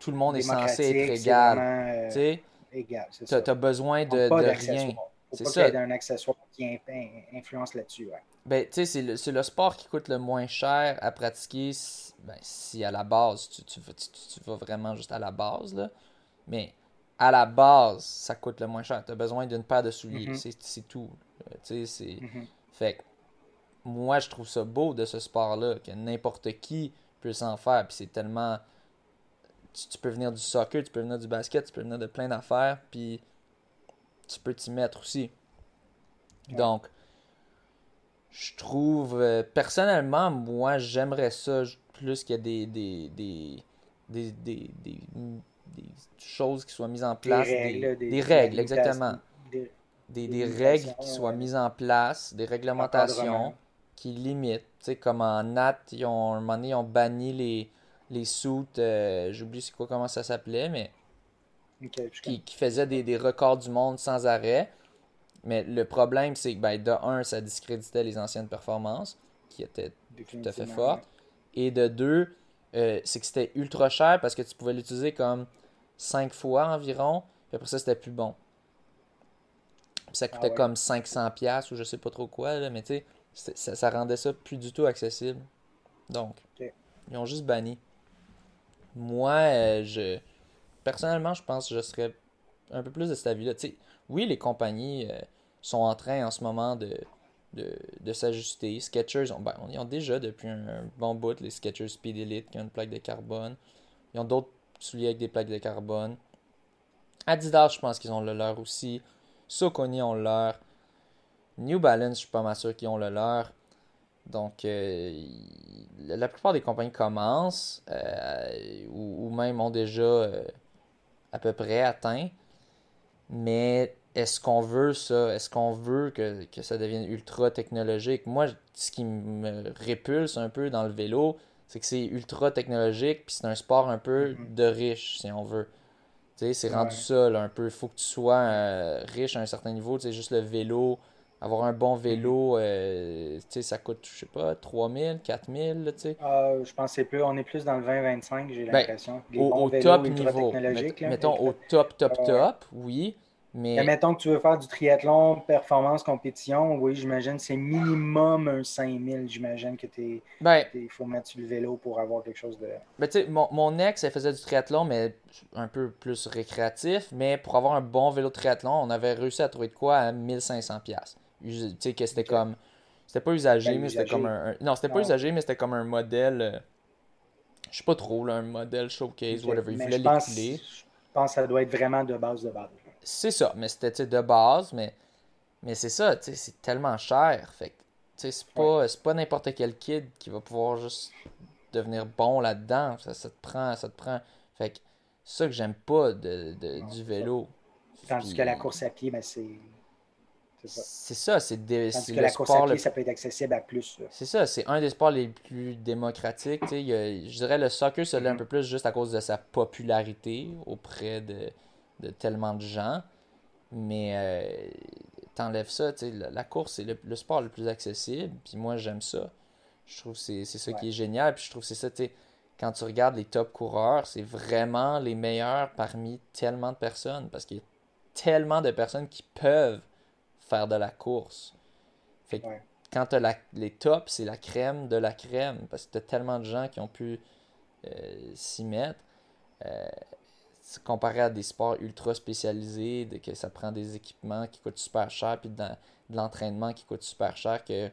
Tout le monde est censé être égal. Euh, tu sais? Égal. Tu as besoin de, de rien. C'est ça. qu'il y ait un accessoire qui influence là-dessus, ouais. Ben, tu sais, c'est le, sport qui coûte le moins cher à pratiquer ben, si à la base, tu, tu, tu, vas vraiment juste à la base, là. Mais à la base, ça coûte le moins cher. Tu as besoin d'une paire de souliers. Mm-hmm. C'est tout. Tu sais, c'est... Mm-hmm. Fait que moi, je trouve ça beau de ce sport-là, que n'importe qui peut s'en faire. Puis c'est tellement... Tu, peux venir du soccer, tu peux venir du basket, tu peux venir de plein d'affaires, puis tu peux t'y mettre aussi. Donc, je trouve, euh, personnellement, moi, j'aimerais ça plus qu'il y ait des, des, des, des, des, choses qui soient mises en place. Des règles, exactement. Des, règles qui soient mises en place, des réglementations qui limitent. Tu sais, comme en NAT, ils ont, un moment donné, ils ont banni les, les soutes, euh, j'oublie c'est quoi, comment ça s'appelait, mais qui, qui faisaient des, des records du monde sans arrêt. Mais le problème, c'est que ben, de un, ça discréditait les anciennes performances, qui étaient tout à fait fortes. Et de deux, euh, c'est que c'était ultra cher parce que tu pouvais l'utiliser comme 5 fois environ, puis après ça, c'était plus bon. ça ah coûtait comme 500$ ou je sais pas trop quoi, mais tu sais, ça, ça, rendait ça plus du tout accessible. Donc, ils ont juste banni. Moi, euh, je personnellement, je pense que je serais un peu plus de cet avis-là. Oui, les compagnies euh, sont en train en ce moment de, de, s'ajuster. Sketchers, ont, ben, ils ont déjà depuis un, bon bout les Sketchers Speed Elite qui ont une plaque de carbone. Ils ont d'autres souliers avec des plaques de carbone. Adidas, je pense qu'ils ont le leur aussi. Soconi ont le leur. New Balance, je suis pas mal sûr qu'ils ont le leur. Donc, euh, la plupart des compagnies commencent euh, ou, même ont déjà à peu près atteint. Mais est-ce qu'on veut ça? Est-ce qu'on veut que, ça devienne ultra technologique? Moi, ce qui me répulse un peu dans le vélo, c'est que c'est ultra technologique, puis c'est un sport un peu mm-hmm. de riche, si on veut. Tu sais, c'est rendu ça, un peu. Il faut que tu sois euh, riche à un certain niveau. Tu sais, juste le vélo, avoir un bon vélo, euh, tu sais, ça coûte, je sais pas, 3000, 4000, tu sais. Ah, je pense que plus, on est plus dans le 20-25, j'ai ben, l'impression. au, top niveau. mettons, au top, top, top, oui. Mais... mettons que tu veux faire du triathlon, performance, compétition, oui, j'imagine c'est minimum un 5000. J'imagine que tu ben, il faut mettre sur le vélo pour avoir quelque chose de. Ben, tu sais, mon, mon, ex, elle faisait du triathlon, mais un peu plus récréatif. Mais pour avoir un bon vélo de triathlon, on avait réussi à trouver de quoi à 1500$. Tu sais, que c'était comme. C'était pas usagé, mais c'était comme un, Non, c'était pas usagé, mais c'était comme un modèle. Euh, je sais pas trop, là, un modèle showcase, whatever. Il fallait l'écouler. Je pense que ça doit être vraiment de base de base. C'est ça, mais c'était de base, mais, mais c'est ça, c'est tellement cher. Fait c'est pas, pas n'importe quel kid qui va pouvoir juste devenir bon là-dedans. Ça, ça, te prend, ça te prend. Fait que c'est ça que j'aime pas de, de du vélo. Tandis que la course à pied, ben c'est. C'est ça, c'est Tandis que la course à pied, ça peut être accessible à plus. C'est ça, c'est un des sports les plus démocratiques. je dirais le soccer se l'est un mm-hmm. peu plus juste à cause de sa popularité auprès de, de tellement de gens. Mais euh, t'enlèves ça, tu sais, la, course, c'est le, sport le plus accessible. Puis moi, j'aime ça. Je trouve que c'est ça qui est génial. Puis je trouve que c'est ça, tu quand tu regardes les top coureurs, c'est vraiment les meilleurs parmi tellement de personnes. Parce qu'il y a tellement de personnes qui peuvent faire de la course. Fait que quand tu as les tops, c'est la crème de la crème. Parce que tu as tellement de gens qui ont pu euh, s'y mettre. Euh, comparé à des sports ultra spécialisés, de, que ça prend des équipements qui coûtent super cher, puis de, l'entraînement qui coûte super cher, que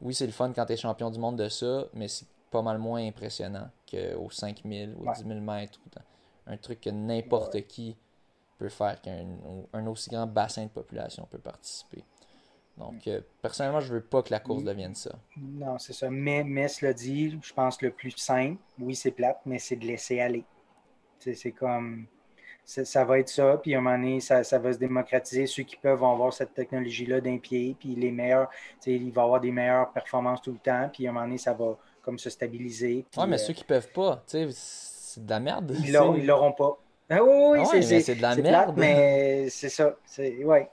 oui, c'est le fun quand tu es champion du monde de ça, mais c'est pas mal moins impressionnant qu'aux 5000 ou 10 000 mètres. un truc que n'importe qui peut faire, qu'un un aussi grand bassin de population peut participer. Donc, euh, personnellement, je veux pas que la course devienne ça. Non, c'est ça. Mais, mais cela dit, je pense que le plus simple, oui, c'est plate, mais c'est de laisser aller. C'est comme. Ça va être ça, puis à un moment donné, ça, va se démocratiser. Ceux qui peuvent vont avoir cette technologie-là d'un pied, puis les meilleurs, il va avoir des meilleures performances tout le temps, puis à un moment donné, ça va comme se stabiliser. Oui, mais euh, ceux qui peuvent pas, c'est de la merde. Ils l'auront pas. Ah oui, oui, ah c'est de la merde. mais c'est ça. Ouais.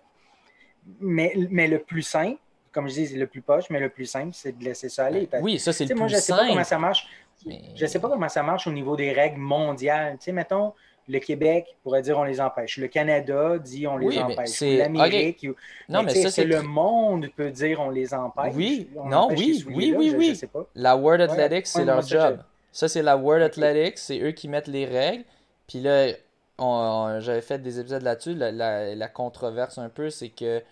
Mais, mais le plus simple, comme je dis, c'est le plus poche, mais le plus simple, c'est de laisser ça aller. oui, ça, c'est le plus moi, je sais pas comment ça marche. Je ne sais pas comment ça marche au niveau des règles mondiales. Tu sais, mettons, le Québec pourrait dire on les empêche. Le Canada dit on les empêche. L'Amérique. Non, mais, ça, c'est le monde peut dire on les empêche? Oui, non, oui, oui, oui, oui. La World Athletics, c'est leur job. Ça, c'est la World Athletics, c'est eux qui mettent les règles. Puis là, j'avais fait des épisodes là-dessus. La, controverse un peu, c'est que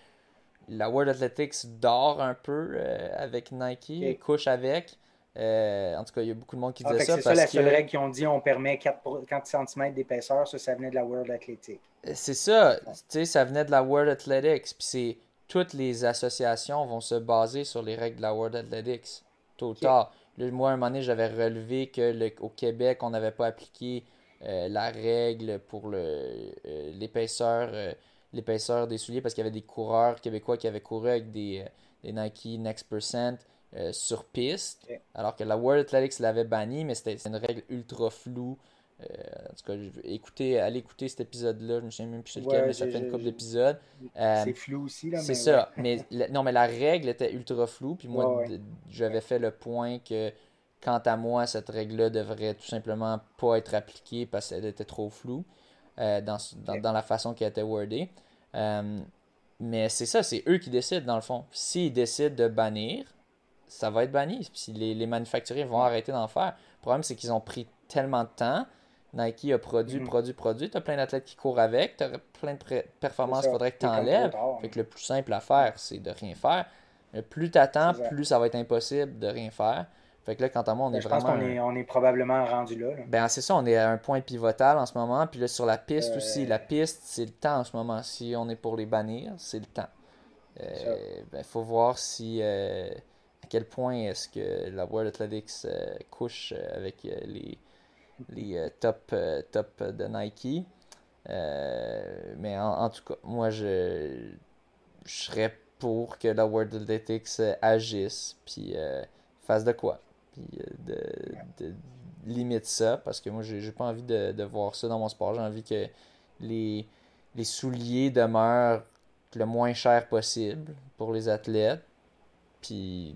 la World Athletics dort un peu euh, avec Nike, couche avec. Euh, en tout cas, il y a beaucoup de monde qui ah, disait ça. C'est ça la seule règle qu'ils ont dit on permet 4, 4 cm d'épaisseur. Ça, ça venait de la World Athletics. Euh, c'est ça. Tu sais, ça venait de la World Athletics. Puis c'est toutes les associations vont se baser sur les règles de la World Athletics. Tôt ou tard. moi, à un moment donné, j'avais relevé qu'au Québec, on n'avait pas appliqué euh, la règle pour l'épaisseur l'épaisseur des souliers parce qu'il y avait des coureurs québécois qui avaient couru avec des, des Nike Next Percent euh, sur piste, alors que la World Athletics l'avait banni, mais c'était une règle ultra floue. Euh, en tout cas, écoutez, allez écouter cet épisode-là, je me souviens même plus lequel, mais ça fait une couple d'épisodes. Euh, c'est flou aussi, là. C'est ça. mais non, mais la règle était ultra floue, puis moi, j'avais fait le point que, quant à moi, cette règle-là devrait tout simplement pas être appliquée parce qu'elle était trop floue dans, dans, la façon qu'elle était wordée. mais c'est ça, c'est eux qui décident, dans le fond. S'ils décident de bannir, ça va être banni. Puis les, les manufacturiers vont arrêter d'en faire. Le problème, c'est qu'ils ont pris tellement de temps. Nike a produit, mm. produit, produit. Tu as plein d'athlètes qui courent avec. Tu as plein de performances il faudrait que tu enlèves. Fait que le plus simple à faire, c'est de rien faire. plus tu attends, plus ça va être impossible de rien faire. Fait que là, quant à moi, on ben, est je vraiment. Pense qu'on est, on est probablement rendu là. Ben, c'est ça, on est à un point pivotal en ce moment. Puis là, sur la piste euh, aussi, la piste, c'est le temps en ce moment. Si on est pour les bannir, c'est le temps. Il euh, ben, faut voir si. Euh, à quel point est-ce que la World Athletics couche avec les, les top, top de Nike. mais en, tout cas, moi, je, je serais pour que la World Athletics agisse, puis fasse de quoi. Puis de, de, limite ça, parce que moi, j'ai pas envie de, de, voir ça dans mon sport. J'ai envie que les, les souliers demeurent le moins cher possible pour les athlètes. Puis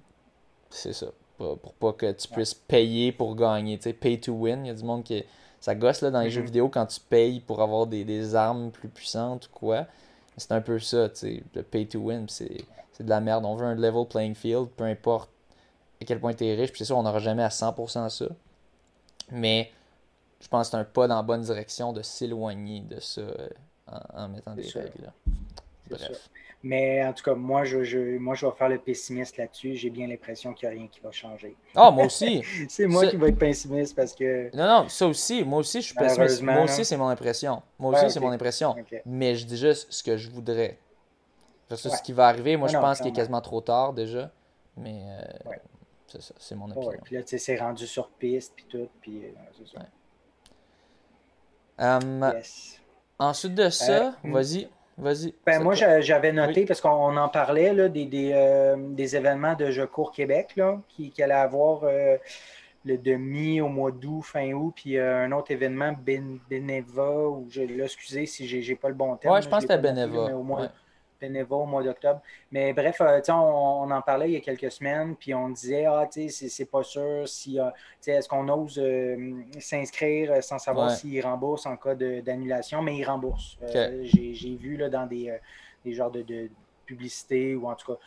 c'est ça. Pour, pas que tu puisses payer pour gagner. Tu sais, pay to win. Il y a du monde qui. Ça gosse là, dans les jeux mm-hmm. vidéo quand tu payes pour avoir des, armes plus puissantes ou quoi. C'est un peu ça, tu sais. Le pay to win, c'est de la merde. On veut un level playing field, peu importe à quel point tu es riche. Puis c'est sûr, on n'aura jamais à 100% ça. Mais je pense que c'est un pas dans la bonne direction de s'éloigner de ça euh, en, mettant des règles. Là. Bref. Mais en tout cas, moi, je, je, moi, je vais faire le pessimiste là-dessus. J'ai bien l'impression qu'il n'y a rien qui va changer. Ah, moi aussi. <laughs> c'est moi qui vais être pessimiste parce que. Non, non, ça aussi. Moi aussi, je suis pessimiste. Moi aussi, c'est mon impression. Moi aussi, c'est mon impression. Mais je dis juste ce que je voudrais. ce qui va arriver, moi, je pense qu'il est quasiment trop tard déjà. Mais euh, c'est ça, c'est mon opinion. puis là, tu sais, c'est rendu sur piste, puis tout. Puis, euh, c'est ça. Um, Ensuite de ça, euh, vas-y. Vas-y. Ben, moi, j'avais noté, parce qu'on en parlait, là, des, des, euh, des, événements de Je cours Québec là, qui, qui allaient avoir euh, le demi au mois d'août, fin août, puis euh, un autre événement, ben, Beneva, ou je, là, excusez si j'ai pas le bon terme. Oui, je pense que c'était Beneva au mois d'octobre. Mais bref, euh, on, on, en parlait il y a quelques semaines, puis on disait, ah, tu sais, c'est pas sûr si, euh, est-ce qu'on ose euh, s'inscrire sans savoir s'il rembourse en cas d'annulation, mais il rembourse. J'ai vu là, dans des, des genres de, de publicités ou en tout cas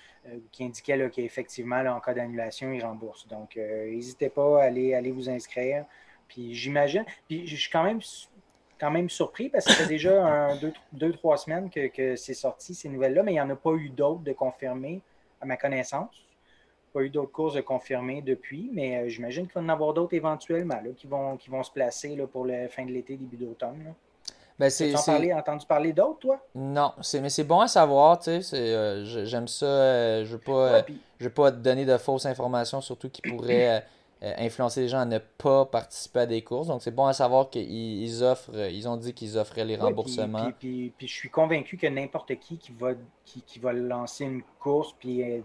qui indiquaient qu'effectivement, en cas d'annulation, il rembourse. Donc, n'hésitez pas à aller, aller vous inscrire. Puis j'imagine, puis je suis quand même quand même surpris parce que ça fait déjà <coughs> un, deux, trois semaines que, c'est sorti, ces nouvelles-là, mais il n'y en a pas eu d'autres de confirmés, à ma connaissance. Pas eu d'autres courses de confirmés depuis, mais euh, j'imagine qu'il va y en avoir d'autres éventuellement qui, vont, qui vont se placer là, pour la fin de l'été, début d'automne. Ben c'est, as entendu parler d'autres, toi? Non, mais c'est bon à savoir, tu sais. Euh, j'aime ça. Euh, je ne veux, pas te donner de fausses informations, surtout qui pourraient <coughs> euh, influencer les gens à ne pas participer à des courses. Donc, c'est bon à savoir qu'ils offrent, euh, ils ont dit qu'ils offraient les remboursements. puis, puis, je suis convaincu que n'importe qui qui va, qui, qui, va lancer une course puis euh,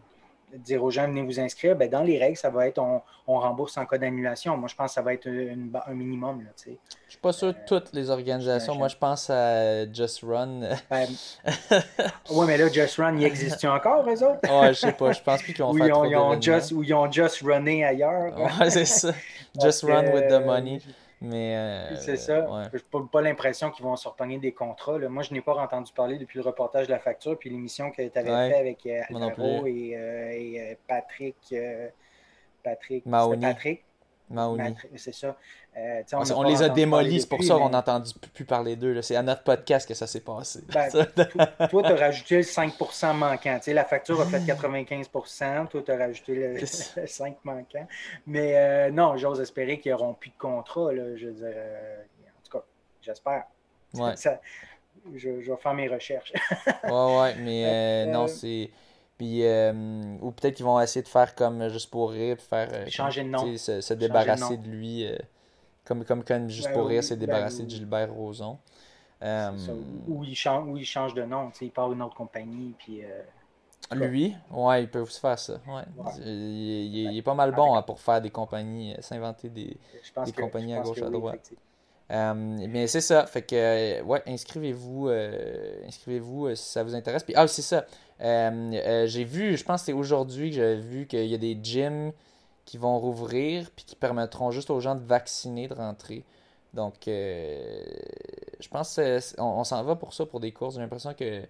dire aux gens venez vous inscrire, ben, dans les règles, ça va être on, rembourse en cas d'annulation. Moi, je pense que ça va être un minimum. Là, je suis pas sûr de toutes les organisations. Moi, je pense à Just Run. Ben, <laughs> oui, mais là, Just Run, il existe encore, eux autres? ouais, je sais pas. Je pense plus qu'ils ont fait trop ont just, Ou ils ont just runné ailleurs. ouais, c'est ça. <laughs> Just run with the money. Mais. Euh, c'est ça. Je n'ai pas, l'impression qu'ils vont sortir des contrats. Moi, je n'ai pas entendu parler depuis le reportage de la facture puis l'émission que tu avais fait avec euh, Alvaro et, euh, Patrick. Patrick. Patrick? C'est ça. Euh, on, les a démolis, c'est pour ça qu'on n'a entendu plus parler d'eux. C'est à notre podcast que ça s'est passé. Ben, <laughs> toi, tu as rajouté le 5% manquant. la facture a fait 95%, toi, tu as rajouté le, 5% manquant. Mais euh, non, j'ose espérer qu'ils n'auront plus de contrat. Là, je veux dire, euh, en tout cas, j'espère. Ouais. je, vais faire mes recherches. ouais, ouais, mais <laughs> non, c'est. Puis, ou peut-être qu'ils vont essayer de faire comme juste pour rire, faire. Changer de nom. Se, débarrasser de, lui. Comme, comme quand Juste ben pour rire s'est ben débarrassé de Gilbert Rozon. Euh, ou, il change, ou il change de nom, il part une autre compagnie. Puis, euh, Lui, ouais, il peut aussi faire ça. Ouais. Il, est pas mal bon hein, pour faire des compagnies, euh, s'inventer des, des compagnies à gauche, à droite. Mais c'est ça, fait que ouais, inscrivez-vous, inscrivez-vous si ça vous intéresse. Puis ah c'est ça, j'ai vu, je pense que c'est aujourd'hui que j'ai vu qu'il y a des gyms qui vont rouvrir puis qui permettront juste aux gens de vacciner de rentrer. Donc, euh, je pense qu'on s'en va pour ça, pour des courses. J'ai l'impression que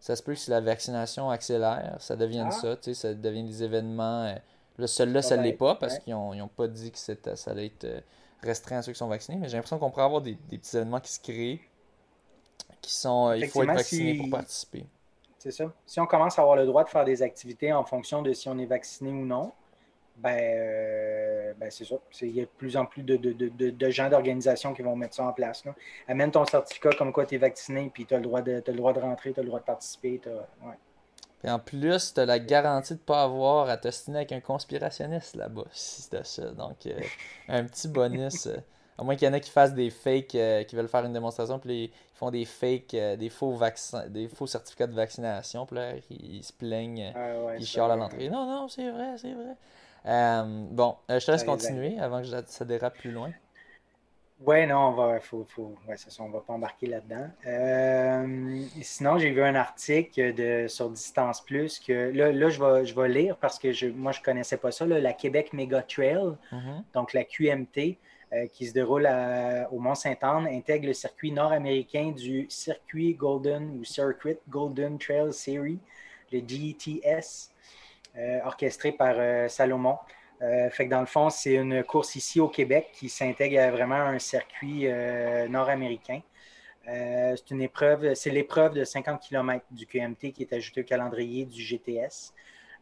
ça se peut que si la vaccination accélère, ça devienne ah. ça, tu sais, ça devient des événements. Euh, le seul là, ça ne l'est pas parce qu'ils n'ont pas dit que ça allait être euh, restreint à ceux qui sont vaccinés, mais j'ai l'impression qu'on pourrait avoir des, petits événements qui se créent, qui sont. il faut être vacciné pour participer. C'est ça. Si on commence à avoir le droit de faire des activités en fonction de si on est vacciné ou non, ben, euh, ben c'est ça. Il y a de plus en plus de, de, de, de gens d'organisation qui vont mettre ça en place. Là. Amène ton certificat comme quoi tu es vacciné, puis tu as, le droit de, le droit de rentrer, tu as le droit de participer. Ouais. Puis en plus, tu as la garantie de ne pas avoir à t'ostiner avec un conspirationniste là-bas, si c'est ça. Donc, euh, <laughs> un petit bonus. Euh, à moins qu'il y en ait qui fassent des fakes, qui veulent faire une démonstration, puis ils font des fakes, des faux vaccins, des faux certificats de vaccination, puis là, ils, se plaignent, ah ils chialent à l'entrée. Non, non, c'est vrai, c'est vrai. Euh, bon, euh, je te laisse continuer avant que ça dérape plus loin. Oui, non, on va, faut, faut, on va pas embarquer là-dedans. Euh, sinon, j'ai vu un article de, sur Distance Plus que là, là je, vais, je vais lire parce que je, moi, je ne connaissais pas ça, la Québec Mega Trail, mm-hmm. donc la QMT. qui se déroule au Mont-Saint-Anne intègre le circuit nord-américain du Circuit Golden ou Circuit Golden Trail Series, le GTS, orchestré par Salomon. Fait que dans le fond, c'est une course ici au Québec qui s'intègre à vraiment un circuit nord-américain. c'est une épreuve, c'est l'épreuve de 50 km du QMT qui est ajoutée au calendrier du GTS.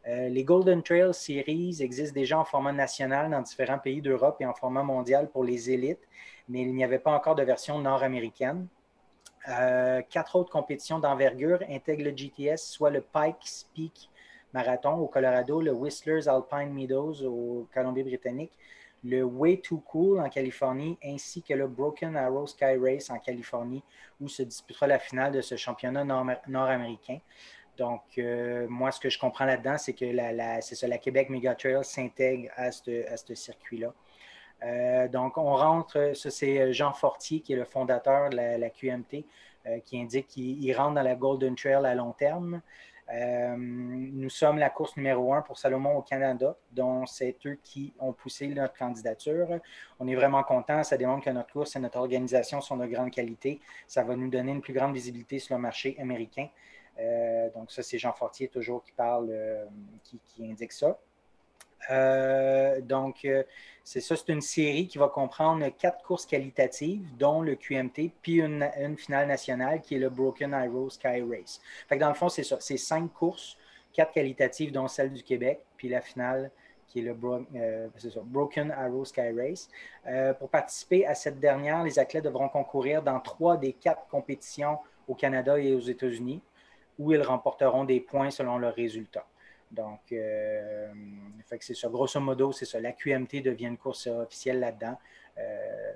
Euh, les Golden Trail Series existent déjà en format national dans différents pays d'Europe et en format mondial pour les élites, mais il n'y avait pas encore de version nord-américaine. Euh, quatre autres compétitions d'envergure intègrent le GTS, soit le Pikes Peak Marathon au Colorado, le Whistler's Alpine Meadows au Colombie-Britannique, le Way Too Cool en Californie, ainsi que le Broken Arrow Sky Race en Californie, où se disputera la finale de ce championnat nord-américain. Donc, euh, moi, ce que je comprends là-dedans, c'est que la, la Québec Mega Trail s'intègre à ce circuit-là. Euh, donc, on rentre, ça c'est Jean Fortier qui est le fondateur de la, QMT, euh, qui indique qu'il rentre dans la Golden Trail à long terme. Nous sommes la course numéro un pour Salomon au Canada, dont c'est eux qui ont poussé notre candidature. On est vraiment content. Ça démontre que notre course et notre organisation sont de grande qualité. Ça va nous donner une plus grande visibilité sur le marché américain. Euh, donc, ça, c'est Jean Fortier toujours qui parle, euh, qui, indique ça. Euh, donc, c'est ça, c'est une série qui va comprendre quatre courses qualitatives, dont le QMT, puis une, finale nationale qui est le Broken Arrow Sky Race. Fait que dans le fond, c'est ça, c'est cinq courses, quatre qualitatives, dont celle du Québec, puis la finale qui est le Broken Arrow Sky Race. pour participer à cette dernière, les athlètes devront concourir dans trois des quatre compétitions au Canada et aux États-Unis où ils remporteront des points selon leurs résultats. Donc, euh, c'est ça. Grosso modo, c'est ça. La QMT devient une course officielle là-dedans. Euh,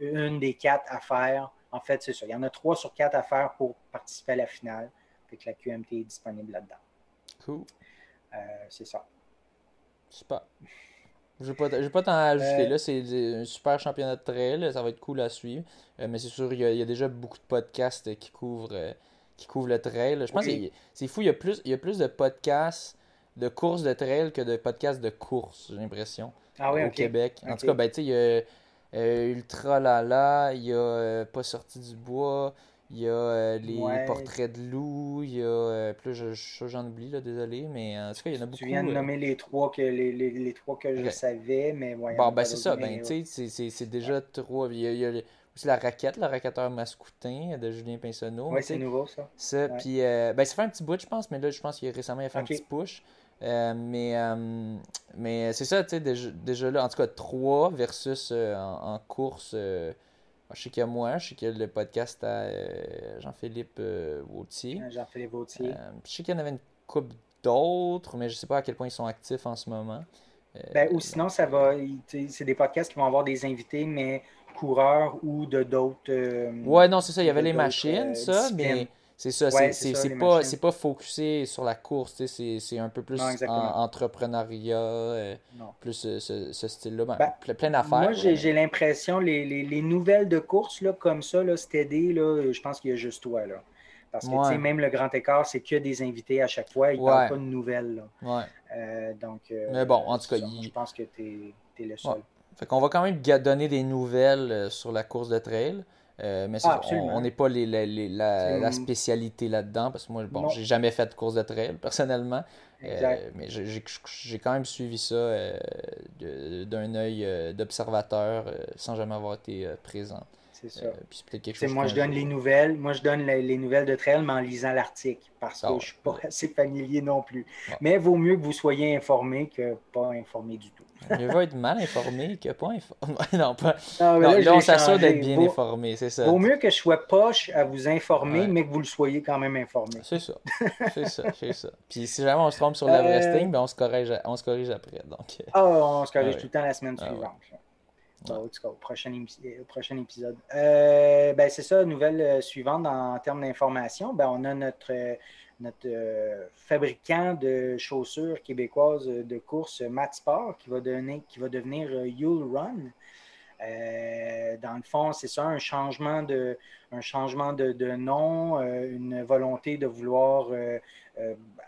une des quatre à faire. En fait, c'est ça. Il y en a trois sur quatre à faire pour participer à la finale. Fait que la QMT est disponible là-dedans. Cool. Euh, c'est ça. Super. Je vais pas, t'en ajouter. Là, c'est un super championnat de trail. Ça va être cool à suivre. mais c'est sûr, il y, a, déjà beaucoup de podcasts qui couvrent qui couvre le trail. Je pense que c'est fou, il y, a plus, il y a plus de podcasts de courses de trail que de podcasts de courses, j'ai l'impression, ah au Québec. En tout cas, ben, il y a euh, Ultra Lala, il y a euh, Pas sorti du bois, il y a euh, les portraits de loups, il y a. plus j'en oublie, là, désolé, mais en tout cas, il y en a beaucoup. Tu viens de nommer les trois que, les, les, trois que je savais, mais Bon, ben c'est ça, ben, tu sais, c'est déjà trois. Il y a, c'est la raquette, le raquetteur mascoutin de Julien Pinsonneau. Oui, c'est nouveau ça. Ça, puis ben, ça fait un petit bout, je pense, mais là, je pense qu'il a récemment fait un petit push. Euh, mais euh, mais c'est ça, tu sais, déjà, là, en tout cas, 3 versus en, course. je sais qu'il y a moi, je sais qu'il y a le podcast à Jean-Philippe Vautier. Jean-Philippe Vautier. je sais qu'il y en avait une couple d'autres, mais je sais pas à quel point ils sont actifs en ce moment. Ben, ou sinon, ça va. C'est des podcasts qui vont avoir des invités, mais coureurs ou de d'autres. Euh, ouais, non, c'est ça. Il y avait les machines, euh, ça, mais c'est ça. c'est pas, pas focusé sur la course. C'est un peu plus en, entrepreneuriat, euh, plus ce, style-là. Ben, ben, plein d'affaires. Moi, j'ai l'impression, les, les, les, nouvelles de course là, comme ça, là, Steady, là, je pense qu'il y a juste toi. Là. Parce que même le grand écart, c'est que des invités à chaque fois. Ils ne parlent pas de nouvelles. Là. donc, mais bon, en tout cas, je pense que tu es, le seul. Fait qu'on va quand même donner des nouvelles euh, sur la course de trail. Euh, mais ah, on n'est pas les, la, spécialité là-dedans parce que moi, bon, j'ai jamais fait de course de trail <laughs> personnellement. Euh, mais j'ai quand même suivi ça d'un œil d'observateur sans jamais avoir été présent. C'est ça. Euh, moi, je donne les nouvelles. Moi, je donne les, nouvelles de Trail, mais en lisant l'article, parce que ah je ne suis pas <laughs> assez familier non plus. Mais il vaut mieux que vous soyez informé que pas informé du tout. Mieux vaut être mal informé que pas informé. <laughs> non, pas. Non, là, on s'assure d'être bien informé, c'est ça. Vaut mieux que je sois poche à vous informer, mais que vous le soyez quand même informé. C'est ça. c'est ça, c'est ça. Puis si jamais on se trompe sur l'Everesting, euh... ben on, se corrige, on se corrige après. Donc... Ah, on se corrige tout le temps la semaine suivante au prochain, épisode. Euh, ben, c'est ça, nouvelle euh, suivante en termes d'information. Ben, on a notre, euh, notre fabricant de chaussures québécoises de course, Matt Sport, qui va, donner, qui va devenir You'll Run. dans le fond, c'est ça, un changement de, un changement de, de nom, une volonté de vouloir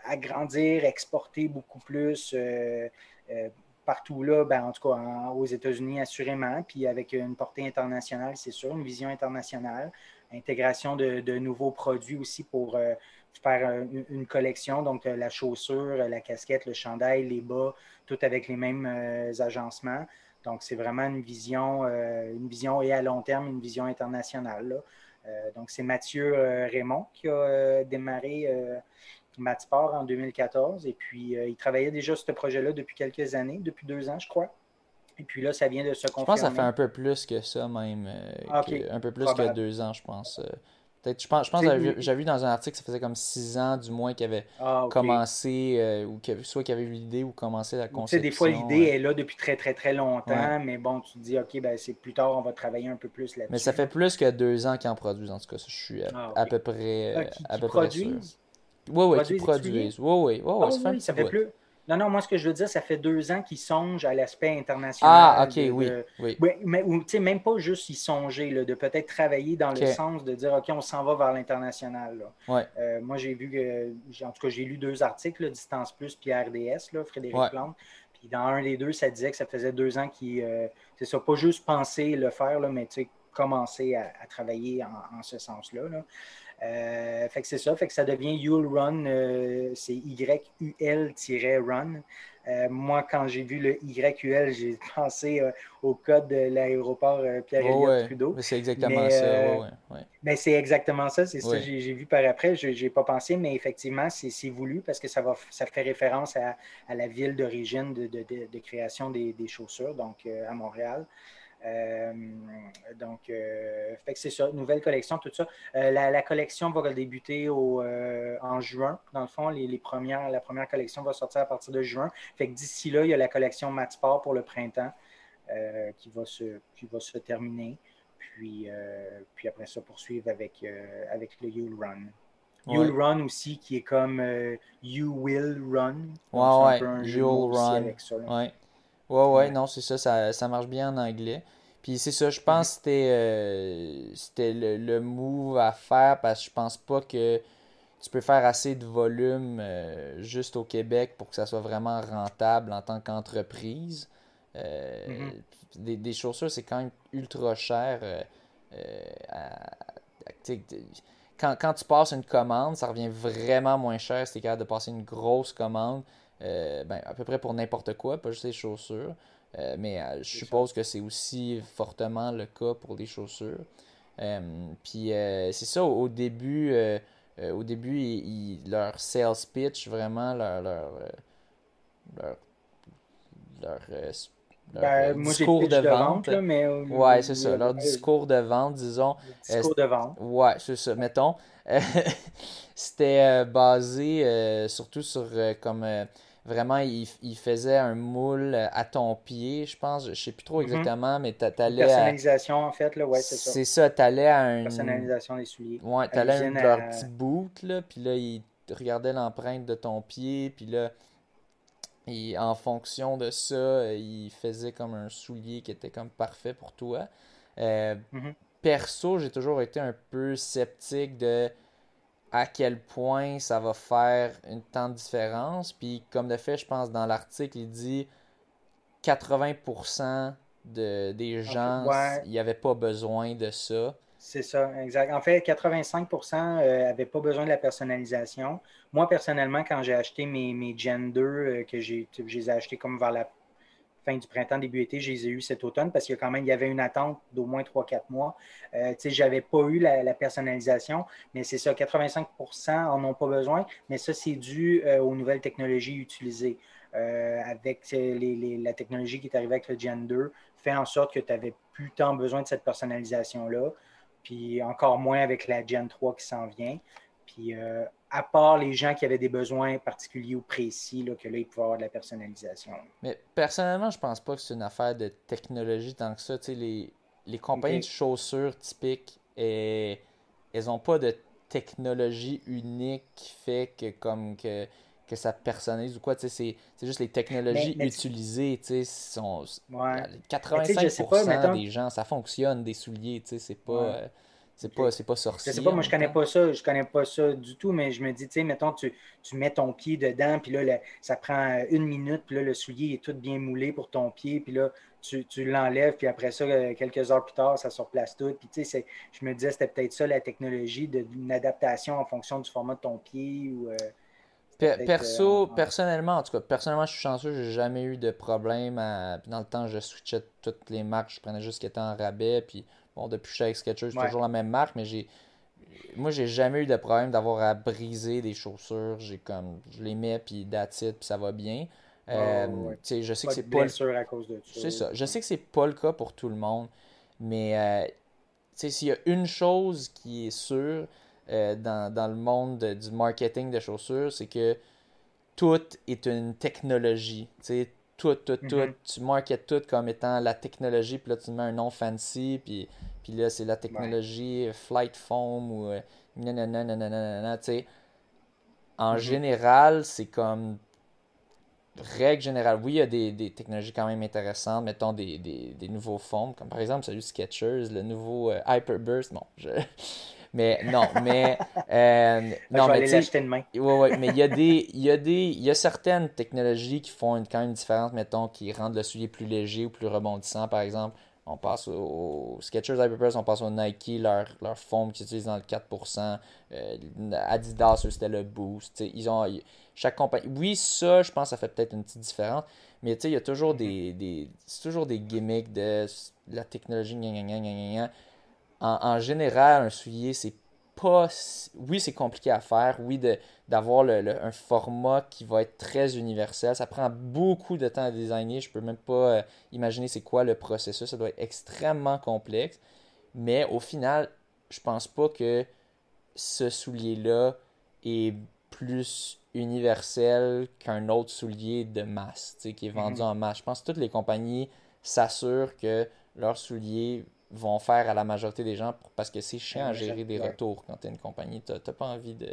agrandir, exporter beaucoup plus partout là, ben, en tout cas aux États-Unis assurément, puis avec une portée internationale, c'est sûr, une vision internationale, intégration de, nouveaux produits aussi pour euh, faire une, collection, donc la chaussure, la casquette, le chandail, les bas, tout avec les mêmes agencements. Donc, c'est vraiment une vision, une vision et à long terme, une vision internationale. donc, c'est Mathieu Raymond qui a démarré Matsport en 2014. Et puis, euh, il travaillait déjà sur ce projet-là depuis quelques années, depuis deux ans, je crois. Et puis là, ça vient de se confirmer. Je pense que ça fait un peu plus que ça, même. Euh, ah, un peu plus que deux ans, je pense. Euh. Peut-être, je pense, je pense j'avais vu dans un article que ça faisait comme six ans, du moins, qu'il avait ah, commencé, ou soit qu'il avait eu l'idée ou commencé la conception. Tu sais, des fois, l'idée est là depuis très, très, très longtemps, mais bon, tu te dis, OK, ben, c'est plus tard, on va travailler un peu plus là-dessus. Mais ça fait plus que deux ans qu'ils en produisent, en tout cas. je suis à, ah, peu près, à peu près sûr. Oui, oui, qui produisent. Oui, oui, oui, ça fait, ça fait plus. Non, non, moi, ce que je veux dire, ça fait deux ans qu'ils songent à l'aspect international. Ah, OK, oui, oui. mais, tu sais, même pas juste y songer, là, de peut-être travailler dans le sens de dire, OK, on s'en va vers l'international. Ouais. Euh, moi, j'ai vu, que, en tout cas, j'ai lu deux articles, Distance Plus puis RDS, là, Frédéric Plante. Puis dans un des deux, ça disait que ça faisait deux ans qu'ils, euh, c'est ça, pas juste penser le faire, là, mais tu sais, commencer à, travailler en, en ce sens-là. Là. Euh, fait que c'est ça, fait que ça devient You'll Run, euh, c'est Y-U-L-Run. Euh, moi, quand j'ai vu le YUL, j'ai <laughs> pensé au code de l'aéroport Pierre-Éliott Trudeau. C'est exactement ça. Ben, c'est exactement ça, c'est ça que j'ai vu par après. Je n'ai pas pensé, mais effectivement, c'est voulu parce que ça, va, ça fait référence à, la ville d'origine de, création des, des, chaussures, donc à Montréal. Euh, donc, euh, fait que c'est ça, nouvelle collection, tout ça. Euh, la, collection va débuter au, en juin. Dans le fond, les, premières, la première collection va sortir à partir de juin. Fait que d'ici là, il y a la collection Matsport pour le printemps qui, va se, qui va se terminer. Puis, puis après ça, poursuivre avec, avec le You'll Run. You'll Run aussi, qui est comme You Will Run. Ouais, ouais. You'll Run. Ouais. Ouais, ouais, non, c'est ça, ça, ça, marche bien en anglais. Puis c'est ça, je pense que c'était, euh, c'était le, le, move à faire parce que je pense pas que tu peux faire assez de volume euh, juste au Québec pour que ça soit vraiment rentable en tant qu'entreprise. Euh, mm-hmm. des, chaussures, c'est quand même ultra cher. quand, quand, tu passes une commande, ça revient vraiment moins cher si tu es capable de passer une grosse commande. Euh, ben, à peu près pour n'importe quoi, pas juste les chaussures. Euh, mais euh, je suppose que c'est aussi fortement le cas pour les chaussures. puis c'est ça, au, début, au début leur sales pitch, vraiment leur, leur, leur, ben, discours de, vente. mais ouais, c'est ça. Leur discours de vente, disons. Discours de vente. Ouais, c'est ça. Mettons, <laughs> c'était basé surtout sur comme vraiment, il, il, faisait un moule à ton pied, je pense. Je sais plus trop mhm. exactement, mais tu allais. Personnalisation, en fait, là, ouais, c'est ça. C'est ça, tu allais à un. Personnalisation des souliers. Ouais, tu allais à un de leurs petits boots, là, puis là, il regardait l'empreinte de ton pied, puis là. Et en fonction de ça, il faisait comme un soulier qui était comme parfait pour toi. Euh, mhm. Perso, j'ai toujours été un peu sceptique de à quel point ça va faire une tant de différence. Puis comme de fait, je pense dans l'article, il dit 80% de, des gens, il n'y avait pas besoin de ça. C'est ça, exact. En fait, 85% n'avaient pas besoin de la personnalisation. Moi, personnellement, quand j'ai acheté mes, mes Gen 2, euh, que j'ai, achetés comme vers la fin du printemps, début été, je les ai eus cet automne parce a quand même il y avait une attente d'au moins 3-4 mois. Euh, je n'avais pas eu la, personnalisation, mais c'est ça, 85% en ont pas besoin, mais ça, c'est dû euh, aux nouvelles technologies utilisées. Euh, avec la technologie qui est arrivée avec le Gen 2, fait en sorte que tu n'avais plus tant besoin de cette personnalisation-là, puis encore moins avec la Gen 3 qui s'en vient. Puis à part les gens qui avaient des besoins particuliers ou précis, là, que là, ils pouvaient avoir de la personnalisation. Mais personnellement, je pense pas que c'est une affaire de technologie tant que ça. les, les compagnies de chaussures typiques, elles n'ont pas de technologie unique qui fait que comme que, que ça personnalise ou quoi. C'est juste les technologies utilisées. Sont, ouais. 85% des gens, ça fonctionne, des souliers. C'est pas... Euh, C'est pas, c'est pas sorcier. Je sais pas, moi je connais pas ça, je connais pas ça du tout, mais je me dis, tu sais, mettons, tu, tu mets ton pied dedans, puis là, ça prend une minute, puis là, le soulier est tout bien moulé pour ton pied, puis là, tu, tu l'enlèves, puis après ça, euh, quelques heures plus tard, ça se replace tout. Puis tu sais, je me disais, c'était peut-être ça la technologie d'une adaptation en fonction du format de ton pied ou. Euh, perso, euh, personnellement, en tout cas, personnellement, je suis chanceux, j'ai jamais eu de problème. Dans le temps, je switchais toutes les marques, je prenais juste ce qui était en rabais, puis Bon, depuis que je suis avec Skechers, c'est toujours la même marque, mais j'ai. Moi, j'ai jamais eu de problème d'avoir à briser des chaussures. J'ai comme. Je les mets, puis it, puis ça va bien. Euh, je sais que c'est pas. à cause de C'est ça. Je sais que c'est pas le cas pour tout le monde, mais euh, s'il y a une chose qui est sûre euh, dans, dans, le monde du marketing de chaussures, c'est que tout est une technologie. sais tout, tout, tout. Mm-hmm. Tu marketes tout comme étant la technologie, puis là, tu mets un nom fancy, puis, puis là, c'est la technologie Flight Foam ou euh, nanana, tu sais. En mm-hmm. général, c'est comme règle générale. Oui, il y a des, des technologies quand même intéressantes, mettons des, des, des nouveaux foams, comme par exemple celui Sketchers, le nouveau euh, Hyperburst. Bon, je. Mais non, mais. Euh, non, je vais mais l'acheter demain. Oui, oui, mais il y a des. Il y a des. Il y a certaines technologies qui font une, quand même différence, mettons, qui rendent le soulier plus léger ou plus rebondissant, par exemple. On passe au, Skechers Hyperpress, on passe au Nike, leur, leur foam qu'ils utilisent dans le 4%. Euh, Adidas, c'était le Boost. Ils ont, chaque compagnie. Oui, ça, je pense, ça fait peut-être une petite différence. Mais tu sais, il y a toujours des, des, c'est toujours des gimmicks de la technologie. Gna, gna, gna, en, général, un soulier, c'est pas. Oui, c'est compliqué à faire. Oui, d'avoir le, un format qui va être très universel. Ça prend beaucoup de temps à designer. Je peux même pas euh, imaginer c'est quoi le processus. Ça doit être extrêmement complexe. Mais au final, je pense pas que ce soulier-là est plus universel qu'un autre soulier de masse, qui est vendu mm-hmm. en masse. Je pense que toutes les compagnies s'assurent que leur soulier vont faire à la majorité des gens parce que c'est chiant à gérer des retours quand tu es une compagnie. Tu n'as pas envie de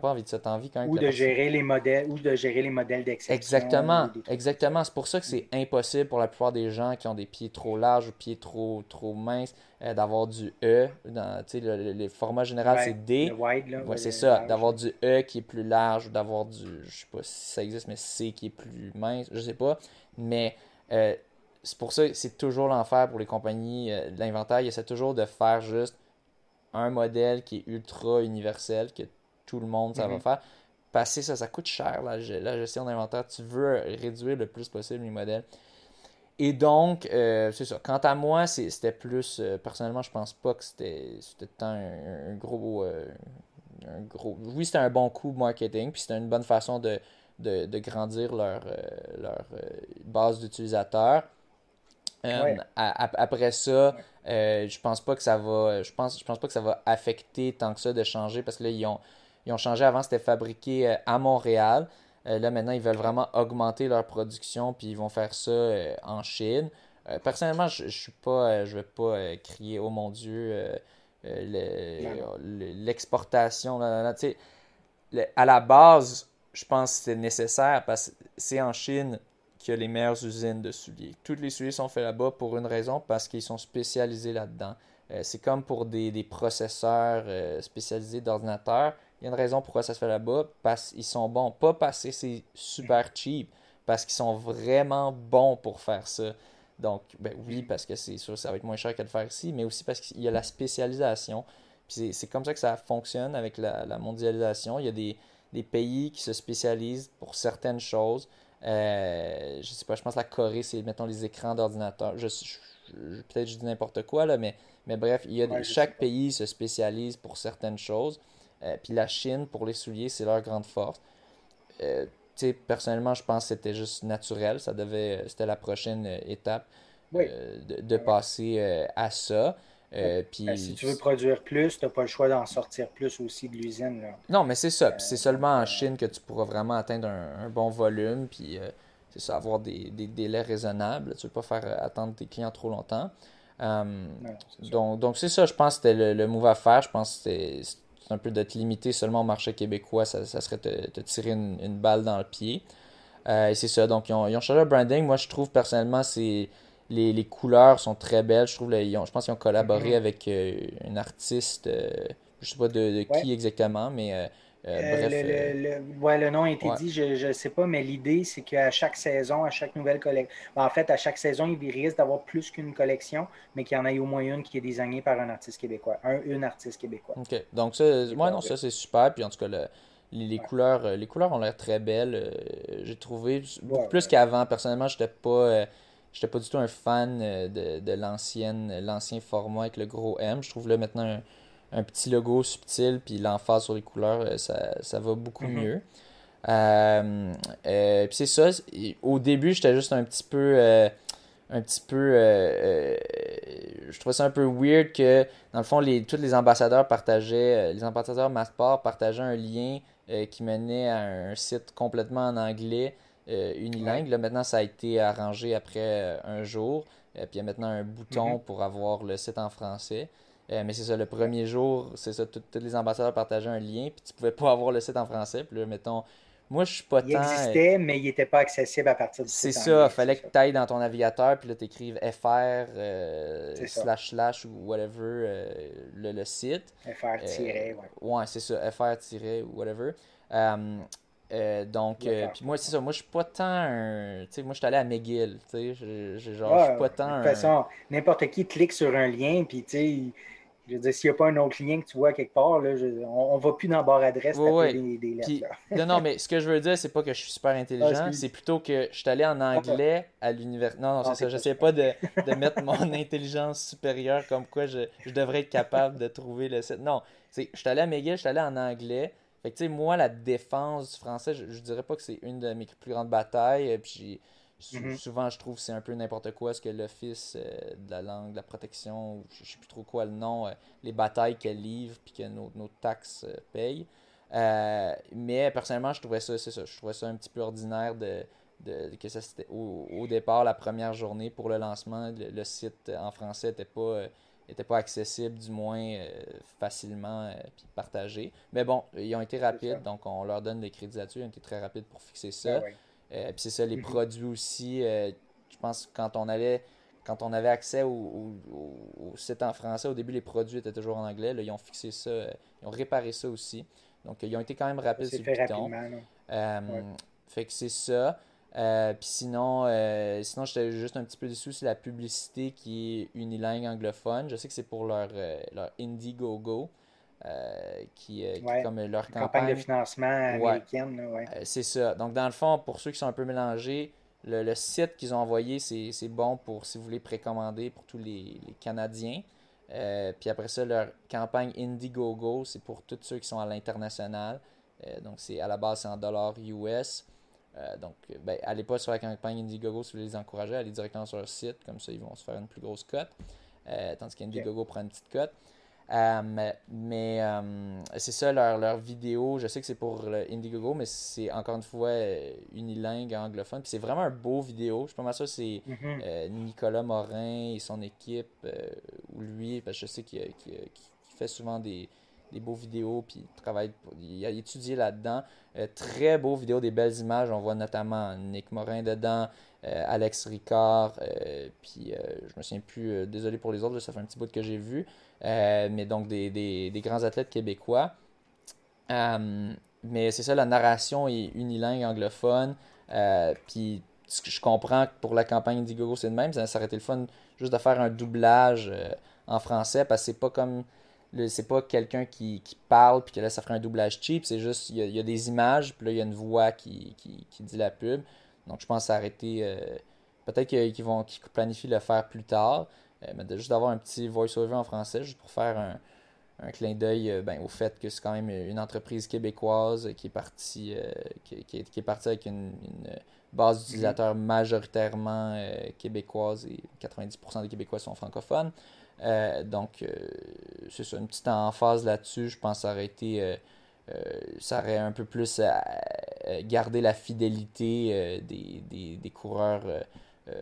pas envie de ça. envie quand ou de gérer les modèles ou de gérer les modèles d'exception. Exactement. Exactement. C'est pour ça que c'est impossible pour la plupart des gens qui ont des pieds trop larges ou pieds trop, trop minces euh, d'avoir du E. Dans, le, le, format général, c'est D. ouais, c'est ça. D'avoir du E qui est plus large ou d'avoir du. Je sais pas si ça existe, mais C qui est plus mince. Je sais pas. Mais. Euh, c'est pour ça que c'est toujours l'enfer pour les compagnies euh, de l'inventaire. Ils essaient toujours de faire juste un modèle qui est ultra universel, que tout le monde ça va mhm. faire. Passer ça, ça coûte cher la, la gestion d'inventaire. Tu veux réduire le plus possible les modèles. Et donc, euh, c'est ça. Quant à moi, c'était plus. Euh, personnellement, je pense pas que c'était un, gros. un gros. Oui, c'était un bon coup marketing, puis c'était une bonne façon de, de, grandir leur, leur base d'utilisateurs. Euh, après ça, euh, je pense pas que ça va. Je pense, je pense pas que ça va affecter tant que ça de changer parce que là, ils ont, ils ont changé. Avant, c'était fabriqué euh, à Montréal. là, maintenant, ils veulent vraiment augmenter leur production puis ils vont faire ça en Chine. personnellement, je, je suis pas. je vais pas crier Oh mon Dieu, l'exportation. à la base, je pense que c'est nécessaire parce que c'est en Chine qui a les meilleures usines de souliers. Toutes les souliers sont faits là-bas pour une raison, parce qu'ils sont spécialisés là-dedans. Euh, c'est comme pour des, processeurs euh, spécialisés d'ordinateurs. Il y a une raison pourquoi ça se fait là-bas, parce qu'ils sont bons. Pas parce que c'est super cheap, parce qu'ils sont vraiment bons pour faire ça. Donc, ben oui, parce que c'est sûr, ça va être moins cher que de faire ici, mais aussi parce qu'il y a la spécialisation. C'est comme ça que ça fonctionne avec la, mondialisation. Il y a des pays qui se spécialisent pour certaines choses. Euh, je sais pas, je pense que la Corée, c'est, mettons, les écrans d'ordinateur. Je, peut-être je dis n'importe quoi, là, mais, mais bref, il y a chaque pays se spécialise pour certaines choses. Euh, puis la Chine, pour les souliers, c'est leur grande force. Euh, personnellement, je pense que c'était juste naturel. Ça devait, c'était la prochaine étape de, de, passer à ça. Euh, ben, si tu veux produire plus, tu n'as pas le choix d'en sortir plus aussi de l'usine. Non, mais c'est ça. c'est seulement en Chine que tu pourras vraiment atteindre un, bon volume. Puis euh, c'est ça, avoir des, délais raisonnables. Tu ne veux pas faire attendre tes clients trop longtemps. Hum, donc, donc c'est ça, je pense que c'était le, move à faire. Je pense que c'est un peu de te limiter seulement au marché québécois. Ça, serait te, te tirer une, balle dans le pied. Euh, et c'est ça. Donc, ils ont, ils ont changé le branding. Moi, je trouve personnellement, c'est les, les, couleurs sont très belles. Je trouve, je pense qu'ils ont collaboré Mm-hmm. avec un artiste, je sais pas de, de qui exactement, mais euh, bref, le, le, le, ouais, le, nom a été ouais. dit, je ne sais pas, mais l'idée, c'est qu'à chaque saison, à chaque nouvelle collection, ben, en fait, à chaque saison, il risque d'avoir plus qu'une collection, mais qu'il y en ait au moins une qui est désignée par un artiste québécois, un, une artiste québécois. OK. Donc, ça, moi, non, ça, c'est super. Puis, en tout cas, le, les, les ouais. couleurs, les couleurs ont l'air très belles. Euh, J'ai trouvé beaucoup plus qu'avant. Personnellement, je n'étais pas. Euh, J'étais pas du tout un fan euh, de, de l'ancienne l'ancien format avec le gros M. Je trouve là maintenant un, un petit logo subtil, puis l'emphase sur les couleurs, ça, ça va beaucoup mm -hmm. mieux. Euh, euh, puis c'est ça. Au début, j'étais juste un petit peu. Euh, un petit peu. euh, je trouvais ça un peu weird que, dans le fond, les, tous les ambassadeurs partageaient. Les ambassadeurs Masport partageaient un lien euh, qui menait à un site complètement en anglais, euh, unilingue. Là, maintenant, ça a été arrangé après euh, un jour. puis il y a maintenant un bouton Mhm. pour avoir le site en français. Euh, mais c'est ça, le premier jour, c'est ça, tous les ambassadeurs partageaient un lien, puis tu pouvais pas avoir le site en français. Puis là, mettons, moi, je suis pas il tant. existait, mais il n'était pas accessible à partir du C'est ça, il fallait que tu ailles dans ton navigateur, puis là, tu écrives FR, euh, slash, slash, ou whatever, euh, le, le site. FR tiré, ouais. Ouais, c'est ça, FR whatever. Euh, euh, donc, euh, puis moi, c'est ça, moi, je suis pas tant un. Tu sais, moi, je suis allé à McGill, tu sais, je- je- genre, je Ouais, suis pas tant de toute façon, n'importe qui clique sur un lien, puis tu sais, je veux dire, s'il n'y a pas un autre lien que tu vois quelque part, là, je- on ne va plus dans la barre adresse taper des, des lettres. Puis, non, non, <laughs> mais ce que je veux dire, c'est pas que je suis super intelligent, excuse. c'est plutôt que je suis allé en anglais à l'université. Non, non, Ah, c'est ça. c'est pas J'essaie pas de, de mettre mon <laughs> intelligence supérieure comme quoi je, je devrais être capable de trouver le site. Non, c'est je suis allé à McGill, je suis allé en anglais. Fait que, tu sais, moi, la défense du français, je, je dirais pas que c'est une de mes plus grandes batailles. Puis, j'ai- sou- Mhm. souvent, je trouve que c'est un peu n'importe quoi ce que l'Office euh, de la langue, de la protection, ou je sais plus trop quoi le nom, euh, les batailles qu'elle livre puis que nos, nos taxes euh, payent. Euh, mais personnellement, je trouvais ça, c'est ça, je trouvais ça un petit peu ordinaire de, de- que ça c'était au, au départ la première journée pour le lancement, le, le site en français était pas était pas accessible du moins euh, facilement euh, puis partagé. Mais bon, ils ont été rapides, donc on leur donne des crédits là-dessus, ils ont été très rapides pour fixer ça. Ah ouais. Euh, puis c'est ça, les Mhm. produits aussi. euh, je pense que quand on allait, quand on avait accès au, au- site en français, au début les produits étaient toujours en anglais. Là, ils ont fixé ça, ils ont réparé ça aussi. Donc ils ont été quand même rapides sur fait le Ouais. Fait que c'est ça. Euh, Puis sinon, euh, sinon j'étais juste un petit peu déçu, c'est la publicité qui est unilingue anglophone. Je sais que c'est pour leur, euh, leur Indiegogo, euh, qui, euh, qui est Ouais. comme leur Campagne campagne. de financement Ouais. américaine. ouais. Euh, c'est ça. Donc, dans le fond, pour ceux qui sont un peu mélangés, le, le site qu'ils ont envoyé, c'est bon pour si vous voulez précommander pour tous les, les Canadiens. Puis après ça, leur campagne Indiegogo, c'est pour tous ceux qui sont à l'international. Donc, c'est à la base, c'est en dollars US. Euh, donc, ben, allez pas sur la campagne Indiegogo si vous voulez les encourager, allez directement sur leur site, comme ça ils vont se faire une plus grosse cote. Euh, tandis qu'Indiegogo prend une petite cote. Euh, mais euh, c'est ça, leur, leur vidéo, je sais que c'est pour Indiegogo, mais c'est encore une fois unilingue anglophone. Puis c'est vraiment un beau vidéo. Je suis pas mal sûr c'est Mhm. euh, Nicolas Morin et son équipe, ou lui, parce que je sais qu'il fait souvent des, des beaux vidéos, puis il travaille, il a étudié là-dedans. Euh, très beau vidéo, des belles images. On voit notamment Nick Morin dedans, euh, Alex Ricard, euh, puis je me souviens plus, désolé pour les autres, ça fait un petit bout que j'ai vu. Mais donc des, grands athlètes québécois. Mais c'est ça, la narration est unilingue anglophone. Puis ce que je comprends pour la campagne Indiegogo, c'est le même. Ça, aurait été le fun juste de faire un doublage en français parce que c'est pas comme. C'est pas quelqu'un qui, qui parle puis que là ça ferait un doublage cheap. C'est juste, il y, a, des images puis là il y a une voix qui, qui, qui dit la pub. Donc je pense été. euh, Peut-être qu'ils vont qu'ils planifient le faire plus tard. Euh, mais juste d'avoir un petit voice-over en français, juste pour faire un, un clin d'œil euh, ben, au fait que c'est quand même une entreprise québécoise qui est partie, qui, qui est, partie avec une, base d'utilisateurs majoritairement québécoise et 90% des Québécois sont francophones. Euh, donc, euh, c'est ça, une petite emphase là-dessus. Je pense que ça aurait été. euh, ça aurait un peu plus gardé la fidélité des, des, des coureurs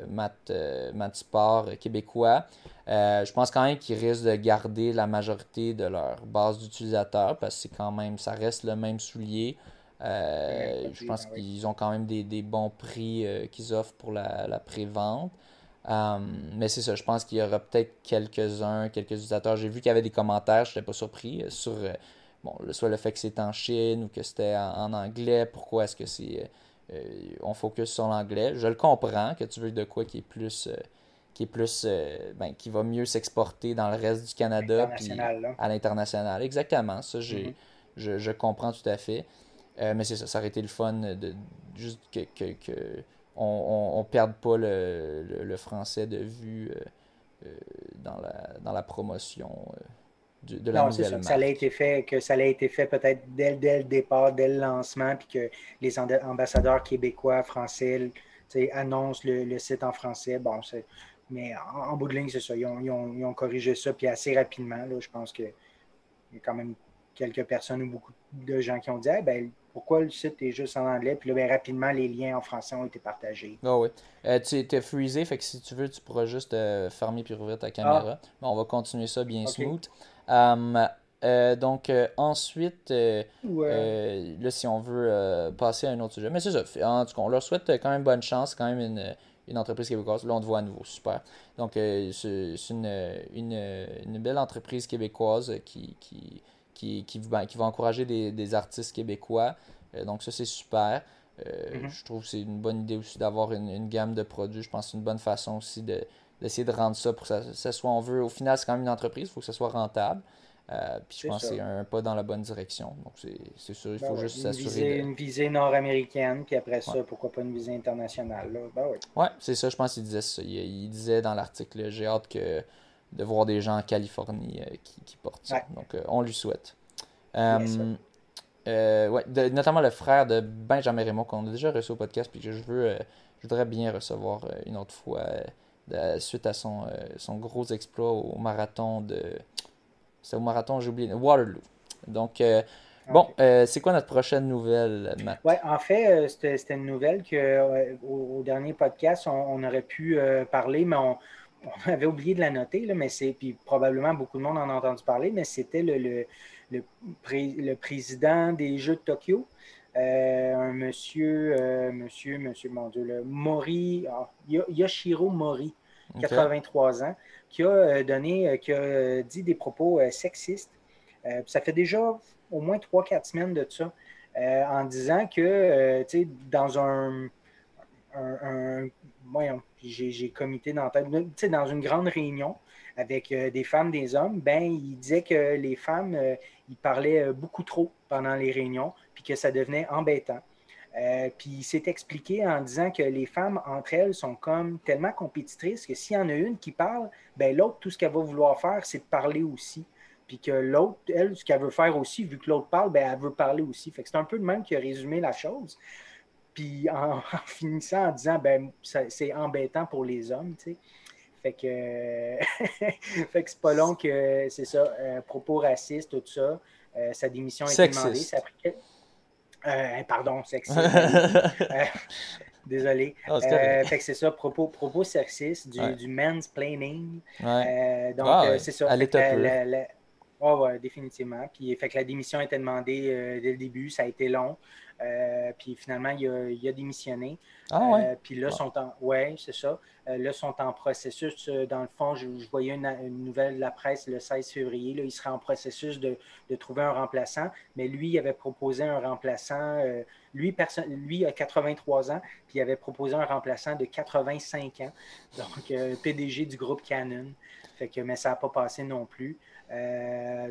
mat, mat sport québécois. Je pense quand même qu'ils risquent de garder la majorité de leur base d'utilisateurs parce que c'est quand même, ça reste le même soulier. Euh, je pense qu'ils ont quand même des, des bons prix euh, qu'ils offrent pour la, la pré-vente. Mais c'est ça, je pense qu'il y aura peut-être quelques-uns, quelques utilisateurs. J'ai vu qu'il y avait des commentaires, je n'étais pas surpris, sur bon, soit le fait que c'est en Chine ou que c'était en, anglais, pourquoi est-ce que c'est. on focus sur l'anglais. Je le comprends que tu veux de quoi qui est plus qui est plus ben, qui va mieux s'exporter dans le reste du Canada puis à l'international. Exactement, ça j'ai mm-hmm je, comprends tout à fait. Euh, mais c'est ça, ça aurait été le fun de juste que, que, on, on, perde pas le, le, français de vue euh, euh, dans, la, dans la promotion de, de la nouvelle marque. Ça, a été fait, que ça a été fait peut-être dès, dès, le départ, dès le lancement, puis que les ambassadeurs québécois, français annoncent le, le, site en français. Bon, mais en, bout de ligne, c'est ça. Ils ont, ils, ont, ils ont, corrigé ça, puis assez rapidement. Là, je pense qu'il y a quand même quelques personnes ou beaucoup de gens qui ont dit ben, pourquoi le site est juste en anglais Puis là, ben, rapidement, les liens en français ont été partagés. Ah oui. Euh, tu es freezé, fait que si tu veux, tu pourras juste euh, fermer puis rouvrir ta caméra. Ah. on va continuer ça bien smooth. Hum, euh, donc, ensuite, là, si on veut passer à un autre sujet, mais c'est ça. En tout cas, on leur souhaite quand même bonne chance, quand même une une entreprise québécoise. Là, on te voit à nouveau. Super. Donc, c'est une, une, une, belle entreprise québécoise qui, qui, qui, qui, va, qui va encourager des, des artistes québécois. Euh, donc ça, c'est super. Euh, mm-hmm. Je trouve que c'est une bonne idée aussi d'avoir une, une, gamme de produits. Je pense que c'est une bonne façon aussi de, d'essayer de rendre ça pour que ça, soit, on veut, au final, c'est quand même une entreprise, il faut que ça soit rentable. Euh, puis je pense que c'est un pas dans la bonne direction. Donc c'est sûr, il faut ben juste s'assurer. Une visée nord-américaine, puis après ça, pourquoi pas une visée internationale. Là? Ben oui. Ouais, c'est ça, je pense qu'il disait ça. Il, disait dans l'article, j'ai hâte que de voir des gens en Californie euh, qui, qui, portent ça. Donc, euh, on lui souhaite. Euh, ouais, notamment le frère de Benjamin Raymond qu'on a déjà reçu au podcast puis que je veux je voudrais bien recevoir une autre fois suite à son, son gros exploit au marathon de c'est au marathon j'ai oublié Waterloo donc bon c'est quoi notre prochaine nouvelle Matt? Ouais, en fait c'était une nouvelle que au, dernier podcast on, on aurait pu parler mais on, on avait oublié de la noter, là, mais c'est, puis probablement beaucoup de monde en a entendu parler, mais c'était le, le, le, président des Jeux de Tokyo, euh, un monsieur, euh, monsieur, monsieur, mon Dieu, le Mori, ah, Yoshiro Mori, 83 ans, qui a euh, donné, qui a dit des propos sexistes. ça fait déjà au moins 3-4 semaines de ça, en disant que, tu sais, dans un, un, un j'ai comité dans dans une grande réunion avec euh, des femmes, des hommes, ben, il disait que les femmes, euh, ils parlaient euh, beaucoup trop pendant les réunions, puis que ça devenait embêtant. puis il s'est expliqué en disant que les femmes, entre elles, sont comme tellement compétitrices que s'il y en a une qui parle, ben, l'autre, tout ce qu'elle va vouloir faire, c'est de parler aussi. Puis que l'autre, elle, ce qu'elle veut faire aussi, vu que l'autre parle, ben, elle veut parler aussi. Fait que c'est un peu le même qui a résumé la chose. Puis <laughs> en, finissant en disant, ben, c'est embêtant pour les hommes, tu sais. Fait que, <laughs> fait que c'est pas long que, c'est ça, euh, propos racistes, tout ça. Euh, sa démission a été demandée. Ça a pris... Euh, pardon, sexiste. <laughs> désolé. Oh, fait que c'est ça, propos, propos sexistes, du, ouais. du mansplaining. donc, ah c'est ça. Oui, ouais, définitivement. Puis, fait que la démission a été demandée dès le début. Ça a été long. Euh, puis finalement, il a, il a démissionné. Ah ouais? Euh, puis là, sont en, ouais, c'est ça. Euh, là, sont en processus. dans le fond, je, voyais une, nouvelle de la presse le 16 février. Là, il serait en processus de, de, trouver un remplaçant. Mais lui, il avait proposé un remplaçant. lui, personne, lui a 83 ans, puis il avait proposé un remplaçant de 85 ans. Donc, PDG du groupe Canon. Fait que, mais ça n'a pas passé non plus.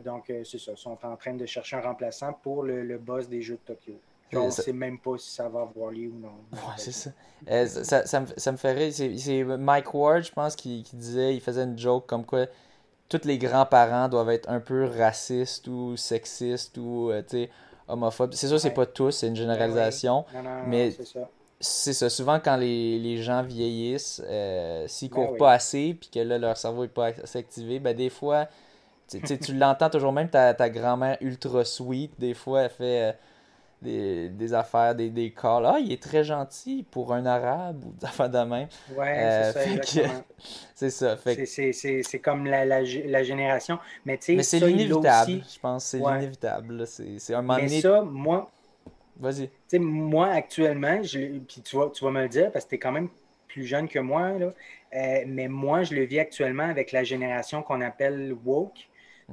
donc, c'est ça. Ils sont en train de chercher un remplaçant pour le, le boss des Jeux de Tokyo. On ne sait même pas si ça va avoir lieu ou non. Ouais, c'est ça. Euh, ça, ça, me, ça, me, ferait. C'est Mike Ward, je pense, qui, qui, disait, il faisait une joke comme quoi tous les grands-parents doivent être un peu racistes ou sexistes ou euh, homophobes. C'est sûr, c'est pas tous, c'est une généralisation. Non, non, mais c'est ça. Souvent, quand les, les gens vieillissent, euh, s'ils courent pas assez puis que là, leur cerveau est pas assez activé, ben des fois, tu l'entends toujours même, ta, ta grand-mère ultra sweet, des fois, elle fait des, des affaires, des, des calls. Ah, il est très gentil pour un arabe ou des affaires de même. Ouais, c'est ça, exactement. <laughs> c'est ça. C'est comme la, la, la, génération. Mais, Mais c'est l'inévitable, je pense. C'est l'inévitable. C'est un moment Mais ça, moi. Vas-y. Moi, actuellement, je... puis tu vas, tu vas me le dire parce que tu es quand même plus jeune que moi, là. Euh, mais moi, je le vis actuellement avec la génération qu'on appelle woke.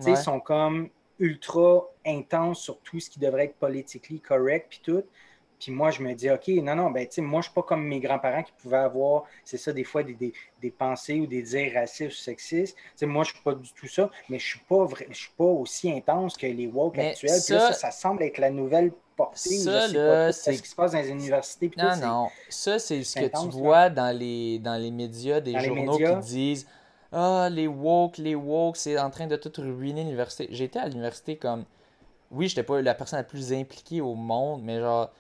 Ils sont comme ultra intenses sur tout ce qui devrait être politiquement correct, puis tout. Puis moi, je me dis, OK, non, non, ben, tu sais, moi, je suis pas comme mes grands-parents qui pouvaient avoir, c'est ça, des fois, des, des, des, pensées ou des dires racistes ou sexistes. Tu sais, moi, je suis pas du tout ça, mais je suis pas vrai, je suis pas aussi intense que les woke actuels. Ça, ça, ça, semble être la nouvelle portée. Ça, là, c'est ce qui se passe dans les universités. non, tout, non, ça, c'est ce que tu vois dans les, dans les médias, des journaux qui disent, ah, les woke, les woke, c'est en train de tout ruiner l'université. J'étais à l'université comme, oui, j'étais pas la personne la plus impliquée au monde, mais genre,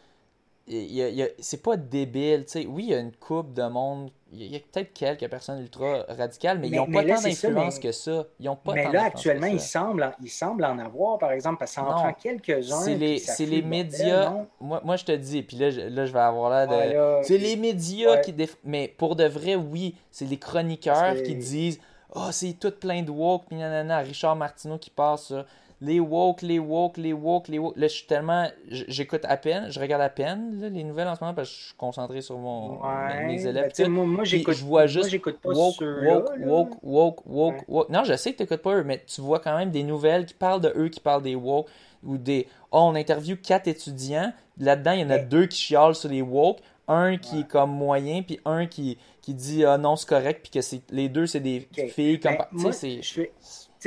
c'est pas débile. sais Oui, il y a une coupe de monde. Il y a, peut-être quelques personnes ultra radicales, mais, ils n'ont pas tant d'influence que ça. Ils ont pas mais là, actuellement, ils semblent, ils semblent en avoir, par exemple, parce que ça en prend quelques-uns. C'est les, les médias. moi, moi, je te dis, puis là, je, là, je vais avoir l'air de. c'est les médias qui. Mais pour de vrai, oui, c'est les chroniqueurs qui disent Oh, c'est tout plein de woke, puis nanana. Richard Martineau qui passe ça les woke, les woke, les woke, les woke. Là, je suis tellement. J'écoute à peine, je regarde à peine les nouvelles en ce moment parce que je suis concentré sur mon, mes élèves. Ben, moi, moi j'écoute. Je vois juste. j'écoute pas woke, woke, woke, woke, woke, woke, Non, je sais que tu n'écoutes pas eux, mais tu vois quand même des nouvelles qui parlent de eux, qui parlent des woke ou des. Oh, on interview quatre étudiants. Là-dedans, il y en a deux qui chialent sur les woke. Un qui est comme moyen, puis un qui, qui dit ah non, c'est correct, puis que les deux, c'est des filles comme. Ben, moi, je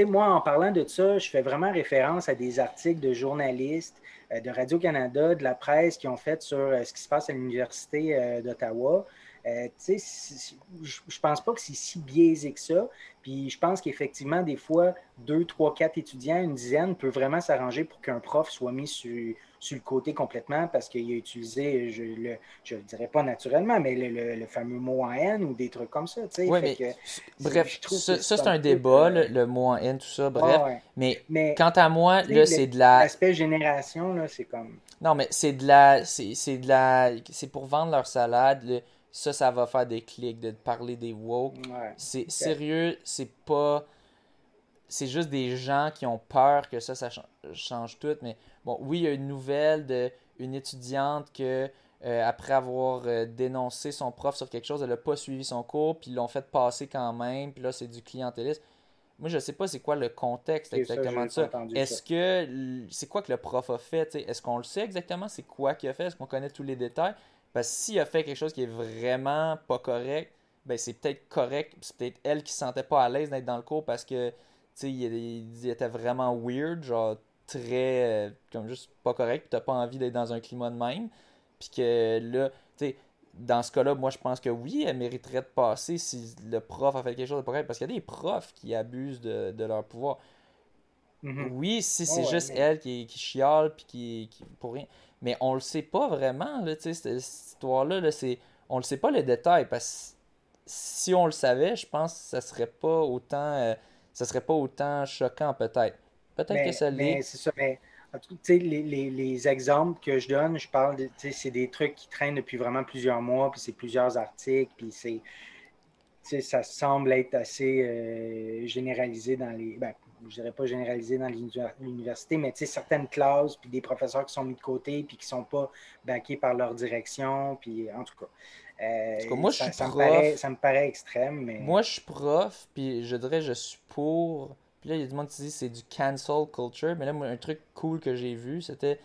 moi, en parlant de ça, je fais vraiment référence à des articles de journalistes euh, de Radio-Canada, de la presse qui ont fait sur euh, ce qui se passe à l'Université euh, je ne pense pas que c'est si biaisé que ça. Puis je pense qu'effectivement, des fois, deux, trois, quatre étudiants, une dizaine, peut vraiment s'arranger pour qu'un prof soit mis sur, sur le côté complètement parce qu'il a utilisé, je ne je le dirais pas naturellement, mais le, le, fameux mot en haine ou des trucs comme ça. bref, ça, c'est un débat, le, mot en haine, tout ça, bref. Mais, mais, quant à moi, là, c'est de la. L'aspect génération, là, c'est comme. Non, mais c'est de la. C'est de la. C'est pour vendre leur salade. Ça, ça va faire des clics de parler des woke. c'est sérieux, c'est pas c'est juste des gens qui ont peur que ça, ça change tout. Mais bon, oui, il y a une nouvelle d'une étudiante que, euh, après avoir euh, dénoncé son prof sur quelque chose, elle n'a pas suivi son cours, puis ils l'ont fait passer quand même, puis là, c'est du clientélisme. Moi, je sais pas c'est quoi le contexte exactement de ça. Est-ce que c'est quoi que le prof a fait Est-ce qu'on le sait exactement? C'est quoi qu'il a fait? Est-ce qu'on connaît tous les détails? Parce que s'il a fait quelque chose qui est vraiment pas correct, ben c'est peut-être correct. C'est peut-être elle qui se sentait pas à l'aise d'être dans le cours parce que il, était vraiment weird, genre très, euh, comme juste pas correct, puis t'as pas envie d'être dans un climat de même. Puis que là, tu sais, dans ce cas-là, moi je pense que oui, elle mériterait de passer si le prof a fait quelque chose de pas correct, parce qu'il y a des profs qui abusent de, leur pouvoir. Mm-hmm. Oui, si c'est juste elle qui, qui chiale, puis qui, qui, pour rien. Mais on le sait pas vraiment, là, sais, cette, histoire-là, là, c'est, on le sait pas les détails, parce que si on le savait, je pense que ça serait pas autant. Euh, ça serait pas autant choquant peut-être. Peut-être que ça l'est. C'est ça, mais les, les, les, exemples que je donne, je parle de, c'est des trucs qui traînent depuis vraiment plusieurs mois, puis c'est plusieurs articles, puis c'est, ça semble être assez euh, généralisé dans les, ben, je dirais pas généralisé dans l'université, mais certaines classes, puis des professeurs qui sont mis de côté, puis qui sont pas backés par leur direction, puis en tout cas. Euh, moi, ça, je Me paraît, extrême, mais... Moi, je suis prof, puis je dirais je suis pour... Puis là, il y a du monde qui dit c'est du cancel culture, mais là, moi, un truc cool que j'ai vu, c'était...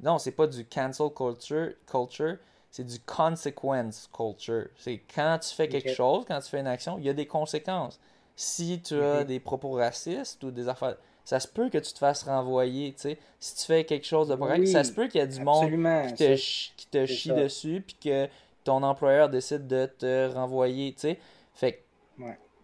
Non, c'est pas du cancel culture, culture c'est du consequence culture. C'est quand tu fais quelque chose, quand tu fais une action, il y a des conséquences. Si tu as des propos racistes ou des affaires ça se peut que tu te fasses renvoyer, tu sais. Si tu fais quelque chose de correct, ça se peut qu'il y a du monde qui te, qui te chie dessus, puis que ton employeur décide de te renvoyer, tu sais. Fait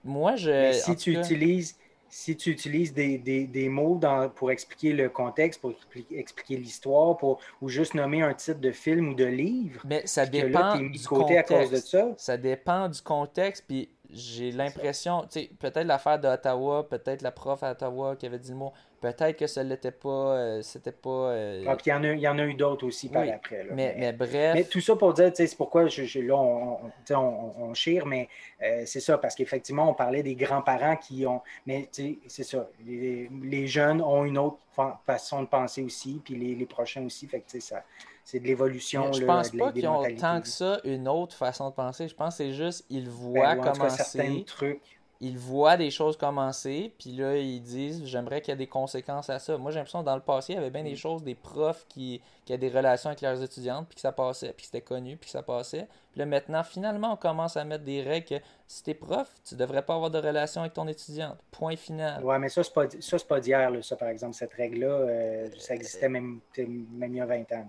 moi, je. si tu utilises si tu utilises des, des, des mots dans, pour expliquer le contexte, pour expliquer l'histoire, pour, ou juste nommer un titre de film ou de livre, mais ça dépend du contexte. À cause de ça. ça dépend du contexte, puis j'ai l'impression, tu sais, peut-être l'affaire d'Ottawa, peut-être la prof à Ottawa qui avait dit le mot, Peut-être que ça l'était pas. Euh, c'était pas. Euh, ah, puis il y, en a, il y en a eu d'autres aussi par après. Mais, mais, bref. Mais tout ça pour dire, c'est pourquoi je, là, on, on, on, chire, mais euh, c'est ça, parce qu'effectivement, on parlait des grands-parents qui ont. Mais c'est ça. Les, jeunes ont une autre façon de penser aussi, puis les, les prochains aussi. Fait que ça. C'est de l'évolution. Je pense pas qu'ils ont tant que ça une autre façon de penser. Je pense que c'est juste, ils ben, voient ben, commencer. trucs ils voient des choses commencer, puis là, ils disent j'aimerais qu'il y ait des conséquences à ça. Moi, j'ai l'impression que dans le passé, il y avait bien des mm. choses, des profs qui, qui avaient des relations avec leurs étudiantes, puis que ça passait, puis que c'était connu, puis que ça passait. Puis là, maintenant, finalement, on commence à mettre des règles que si t'es prof, tu devrais pas avoir de relation avec ton étudiante. Point final. Ouais, mais ça, c'est pas, ça, pas d'hier, ça, par exemple, cette règle-là, euh, ça existait même, même il y a 20 ans.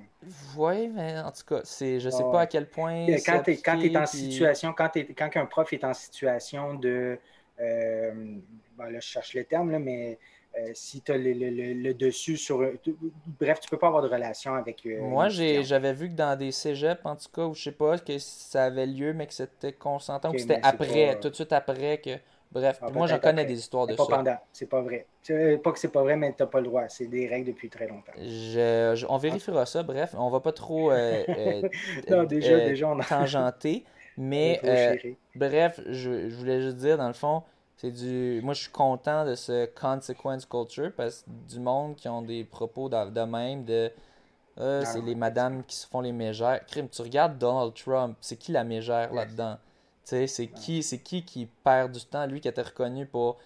Oui, mais en tout cas, c'est, je sais pas à quel point. Quand tu es, en situation, quand, quand un prof est en situation de euh, là, je cherche le terme, là, mais euh, si tu as le, dessus sur. Bref, tu peux pas avoir de relation avec. Euh, Moi, j'avais vu que dans des cégeps, en tout cas, où je sais pas, que ça avait lieu, mais que c'était consentant, ou que c'était après, tout de suite après que. Bref, ah, moi, j'en connais des histoires de pas ça. Pendant, c'est pas vrai. Pas que c'est pas vrai, mais t'as pas le droit. C'est des règles depuis très longtemps. Je, on vérifiera ça. Bref, on va pas trop <laughs> non, déjà, déjà, on a... tangenter. <laughs> Mais euh, bref, je, voulais juste dire, dans le fond, c'est du. Moi, je suis content de ce consequence culture parce que du monde qui ont des propos de, même de. Euh, c'est les madames qui se font les mégères. Crime, tu regardes Donald Trump, c'est qui la mégère là-dedans? C'est qui, c'est qui qui perd du temps, lui qui était reconnu pour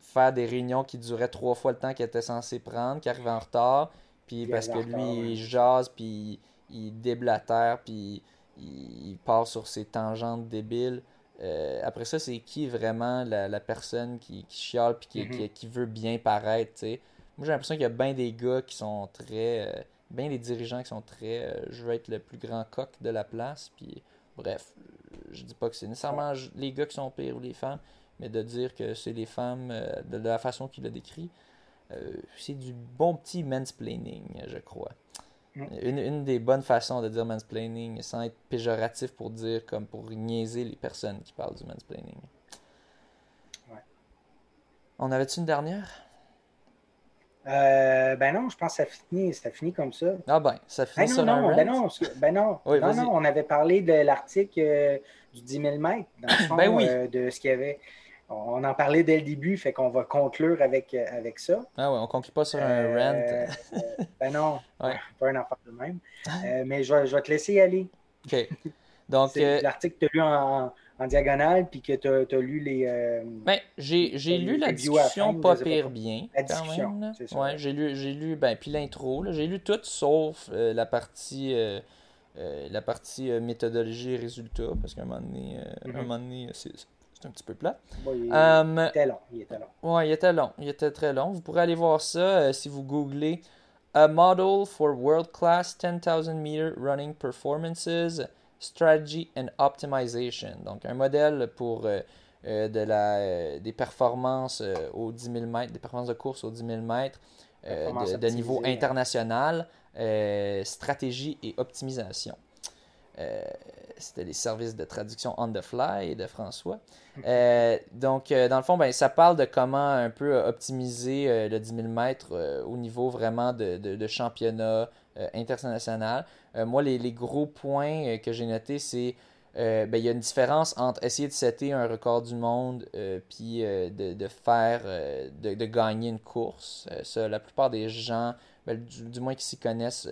faire des réunions qui duraient trois fois le temps qu'il était censé prendre, qui arrivait en retard, puis parce que lui, il jase, puis il déblatère, puis il, part sur ses tangentes débiles. Euh, après ça, c'est qui vraiment la, personne qui, qui chiale puis qui, qui, mhm. veut bien paraître, sais? Moi, j'ai l'impression qu'il y a bien des gars qui sont très... Euh, bien des dirigeants qui sont très... Euh, je veux être le plus grand coq de la place, puis bref, je dis pas que c'est nécessairement les gars qui sont pires ou les femmes, mais de dire que c'est les femmes, de, de, la façon qu'il a décrit, c'est du bon petit mansplaining, je crois. Une, des bonnes façons de dire mansplaining sans être péjoratif pour dire comme pour niaiser les personnes qui parlent du mansplaining. Ouais. On avait-tu une dernière? Euh, ben non, je pense que ça finit, ça finit comme ça. Ah ben, ça finit sur non, un ben non, ben non, non, non, on avait parlé de l'article euh, du 10 000 mètres, dans le fond, ben oui. Euh, de ce qu'il y avait on en parlait dès le début, fait qu'on va conclure avec, euh, avec ça. Ah ouais, on conclut pas sur un euh, rant. Euh, ben non, <laughs> pas un affaire de même. mais je vais, te laisser y aller. OK. Donc, <laughs> l'article que tu as lu en, diagonale, puis que tu as, lu les. ben, j'ai, lu la discussion pas pire bien. La discussion, c'est. Ouais, j'ai lu, j'ai lu ben, puis l'intro. J'ai lu tout sauf la partie. la partie méthodologie et résultats, parce qu'à un moment donné, un moment donné c'est, un petit peu plat. il, euh, était long. Il était long. Ouais, il était long. Il était très long. Vous pourrez aller voir ça euh, si vous googlez A Model for World Class 10,000 Meter Running Performances, Strategy and Optimization. Donc, un modèle pour euh, de la, des performances aux 10 000 mètres, des performances de course aux 10 000 mètres de, niveau international, stratégie et optimisation. C'était les services de traduction on the fly de François. Euh, donc, euh, dans le fond, ben, ça parle de comment un peu optimiser euh, le 10 000 mètres au niveau vraiment de, de, championnat international. moi, les, les, gros points que j'ai notés, c'est ben, il y a une différence entre essayer de setter un record du monde puis de, de, faire, de, de, gagner une course. ça, la plupart des gens, ben, du, du, moins qui s'y connaissent,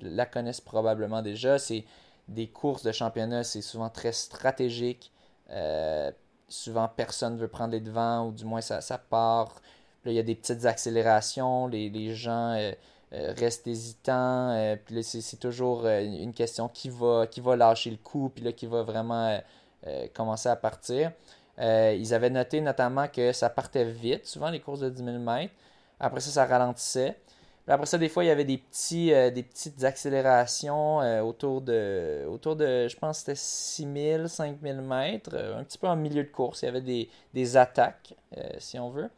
la connaissent probablement déjà. C'est des courses de championnat, c'est souvent très stratégique. Euh, souvent, personne ne veut prendre les devants, ou du moins, ça, part. Là, il y a des petites accélérations, les, les gens euh, euh, restent hésitants. c'est toujours une question qui va, qui va lâcher le coup, puis qui va vraiment commencer à partir. ils avaient noté notamment que ça partait vite, souvent les courses de 10 000 mètres. Après ça, ça ralentissait après ça, des fois, il y avait des, petits, euh, des petites accélérations euh, autour, de, autour de, je pense, c'était 6000, 5000 mètres, euh, un petit peu en milieu de course. Il y avait des, des attaques, si on veut.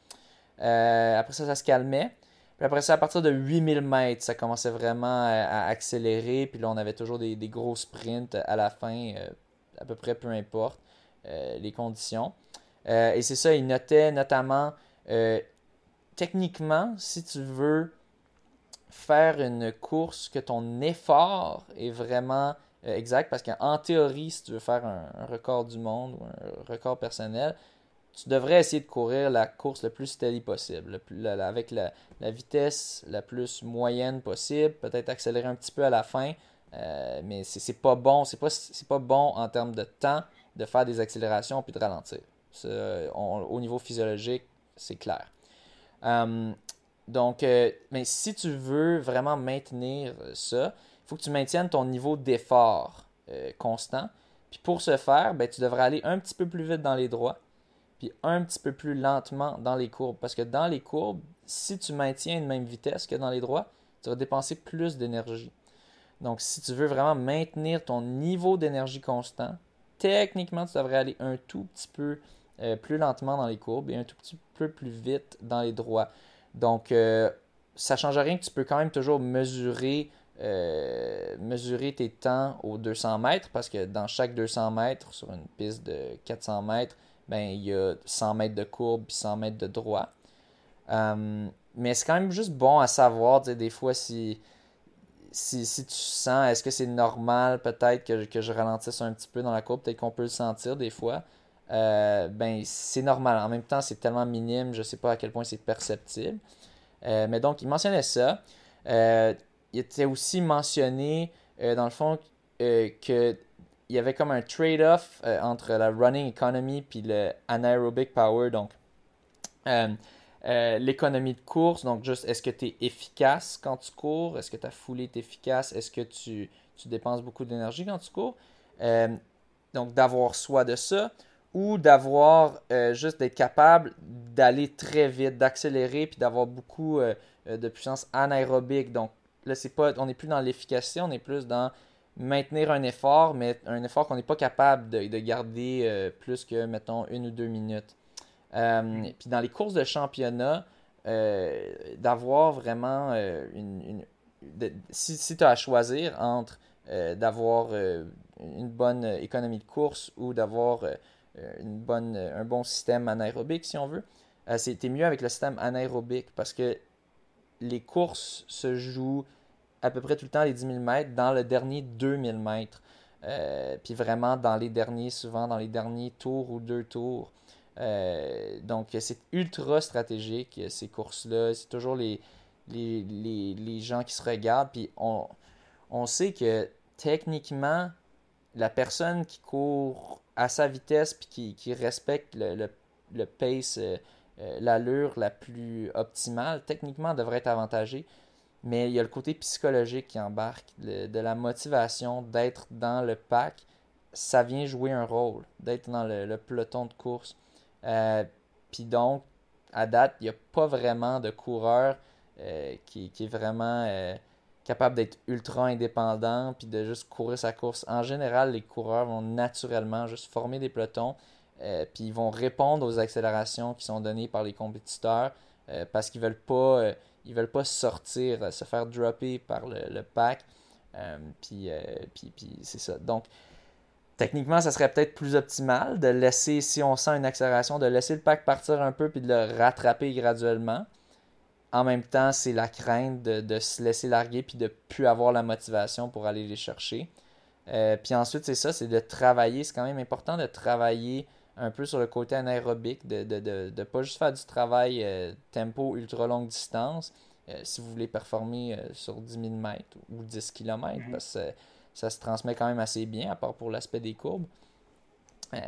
après ça, ça se calmait. Puis après ça, à partir de 8000 mètres, ça commençait vraiment à, accélérer. Puis là, on avait toujours des, des gros sprints à la fin, à peu près peu importe les conditions. et c'est ça, il notait notamment techniquement, si tu veux faire une course que ton effort est vraiment euh, exact, parce qu'en théorie, si tu veux faire un, record du monde ou un record personnel, tu devrais essayer de courir la course le plus steady possible, avec la, vitesse la plus moyenne possible, peut-être accélérer un petit peu à la fin, euh, mais c'est pas bon, c'est pas, pas bon en termes de temps de faire des accélérations puis de ralentir. au niveau physiologique, c'est clair. Euh, donc, euh, mais si tu veux vraiment maintenir ça, il faut que tu maintiennes ton niveau d'effort euh, constant. Puis pour ce faire, ben, tu devrais aller un petit peu plus vite dans les droits, puis un petit peu plus lentement dans les courbes. Parce que dans les courbes, si tu maintiens une même vitesse que dans les droits, tu vas dépenser plus d'énergie. Donc, si tu veux vraiment maintenir ton niveau d'énergie constant, techniquement, tu devrais aller un tout petit peu euh, plus lentement dans les courbes et un tout petit peu plus vite dans les droits. Donc, euh, ça ne change rien que tu peux quand même toujours mesurer, euh, mesurer tes temps aux 200 mètres parce que dans chaque 200 mètres, sur une piste de 400 mètres, ben, il y a 100 mètres de courbe et 100 mètres de droit. mais c'est quand même juste bon à savoir, des fois, si, si, si tu sens, est-ce que c'est normal peut-être que, que, je ralentisse un petit peu dans la courbe, peut-être qu'on peut le sentir des fois. Euh, ben c'est normal. En même temps, c'est tellement minime, je ne sais pas à quel point c'est perceptible. Euh, mais donc, il mentionnait ça. Euh, il était aussi mentionné, dans le fond, qu'il y avait comme un trade-off entre la running economy puis le anaerobic power. Donc, l'économie de course, donc juste est-ce que tu es efficace quand tu cours? Est-ce que ta foulée est efficace? Est-ce que tu, tu, dépenses beaucoup d'énergie quand tu cours? donc, d'avoir soit de ça ou d'avoir euh, juste d'être capable d'aller très vite, d'accélérer, puis d'avoir beaucoup euh, euh, de puissance anaérobique. Donc là, c'est pas, on n'est plus dans l'efficacité, on est plus dans maintenir un effort, mais un effort qu'on n'est pas capable de, garder plus que, mettons, une ou deux minutes. puis dans les courses de championnat, d'avoir vraiment une... si, tu as à choisir entre d'avoir une bonne économie de course ou d'avoir une bonne, euh, un bon système anaérobique, si on veut. Euh, c'était mieux avec le système anaérobique parce que les courses se jouent à peu près tout le temps les 10 000 mètres dans le dernier 2000 mètres. puis vraiment dans les derniers, souvent dans les derniers tours ou deux tours. donc c'est ultra stratégique ces courses-là. C'est toujours les, les, les, les, gens qui se regardent. Puis on, on sait que techniquement, la personne qui court à sa vitesse puis qui, respecte le, pace, euh, euh, l'allure la plus optimale, techniquement devrait être avantagé. Mais il y a le côté psychologique qui embarque, de la motivation d'être dans le pack. Ça vient jouer un rôle, d'être dans le, peloton de course. Euh, puis donc, à date, il n'y a pas vraiment de coureur qui, qui, est vraiment capable d'être ultra indépendant puis de juste courir sa course. En général, les coureurs vont naturellement juste former des pelotons euh, puis ils vont répondre aux accélérations qui sont données par les compétiteurs euh, parce qu'ils veulent pas euh, ils veulent pas sortir, se faire dropper par le, pack. puis, c'est ça. Donc techniquement, ça serait peut-être plus optimal de laisser, si on sent une accélération, de laisser le pack partir un peu puis de le rattraper graduellement en même temps, c'est la crainte de, se laisser larguer puis de plus avoir la motivation pour aller les chercher. Euh, puis ensuite, c'est ça, c'est de travailler. C'est quand même important de travailler un peu sur le côté anaérobique, de ne de, pas juste faire du travail euh, tempo ultra longue distance euh, si vous voulez performer sur 10 000 mètres ou 10 km, mhm. parce que ça se transmet quand même assez bien, à part pour l'aspect des courbes.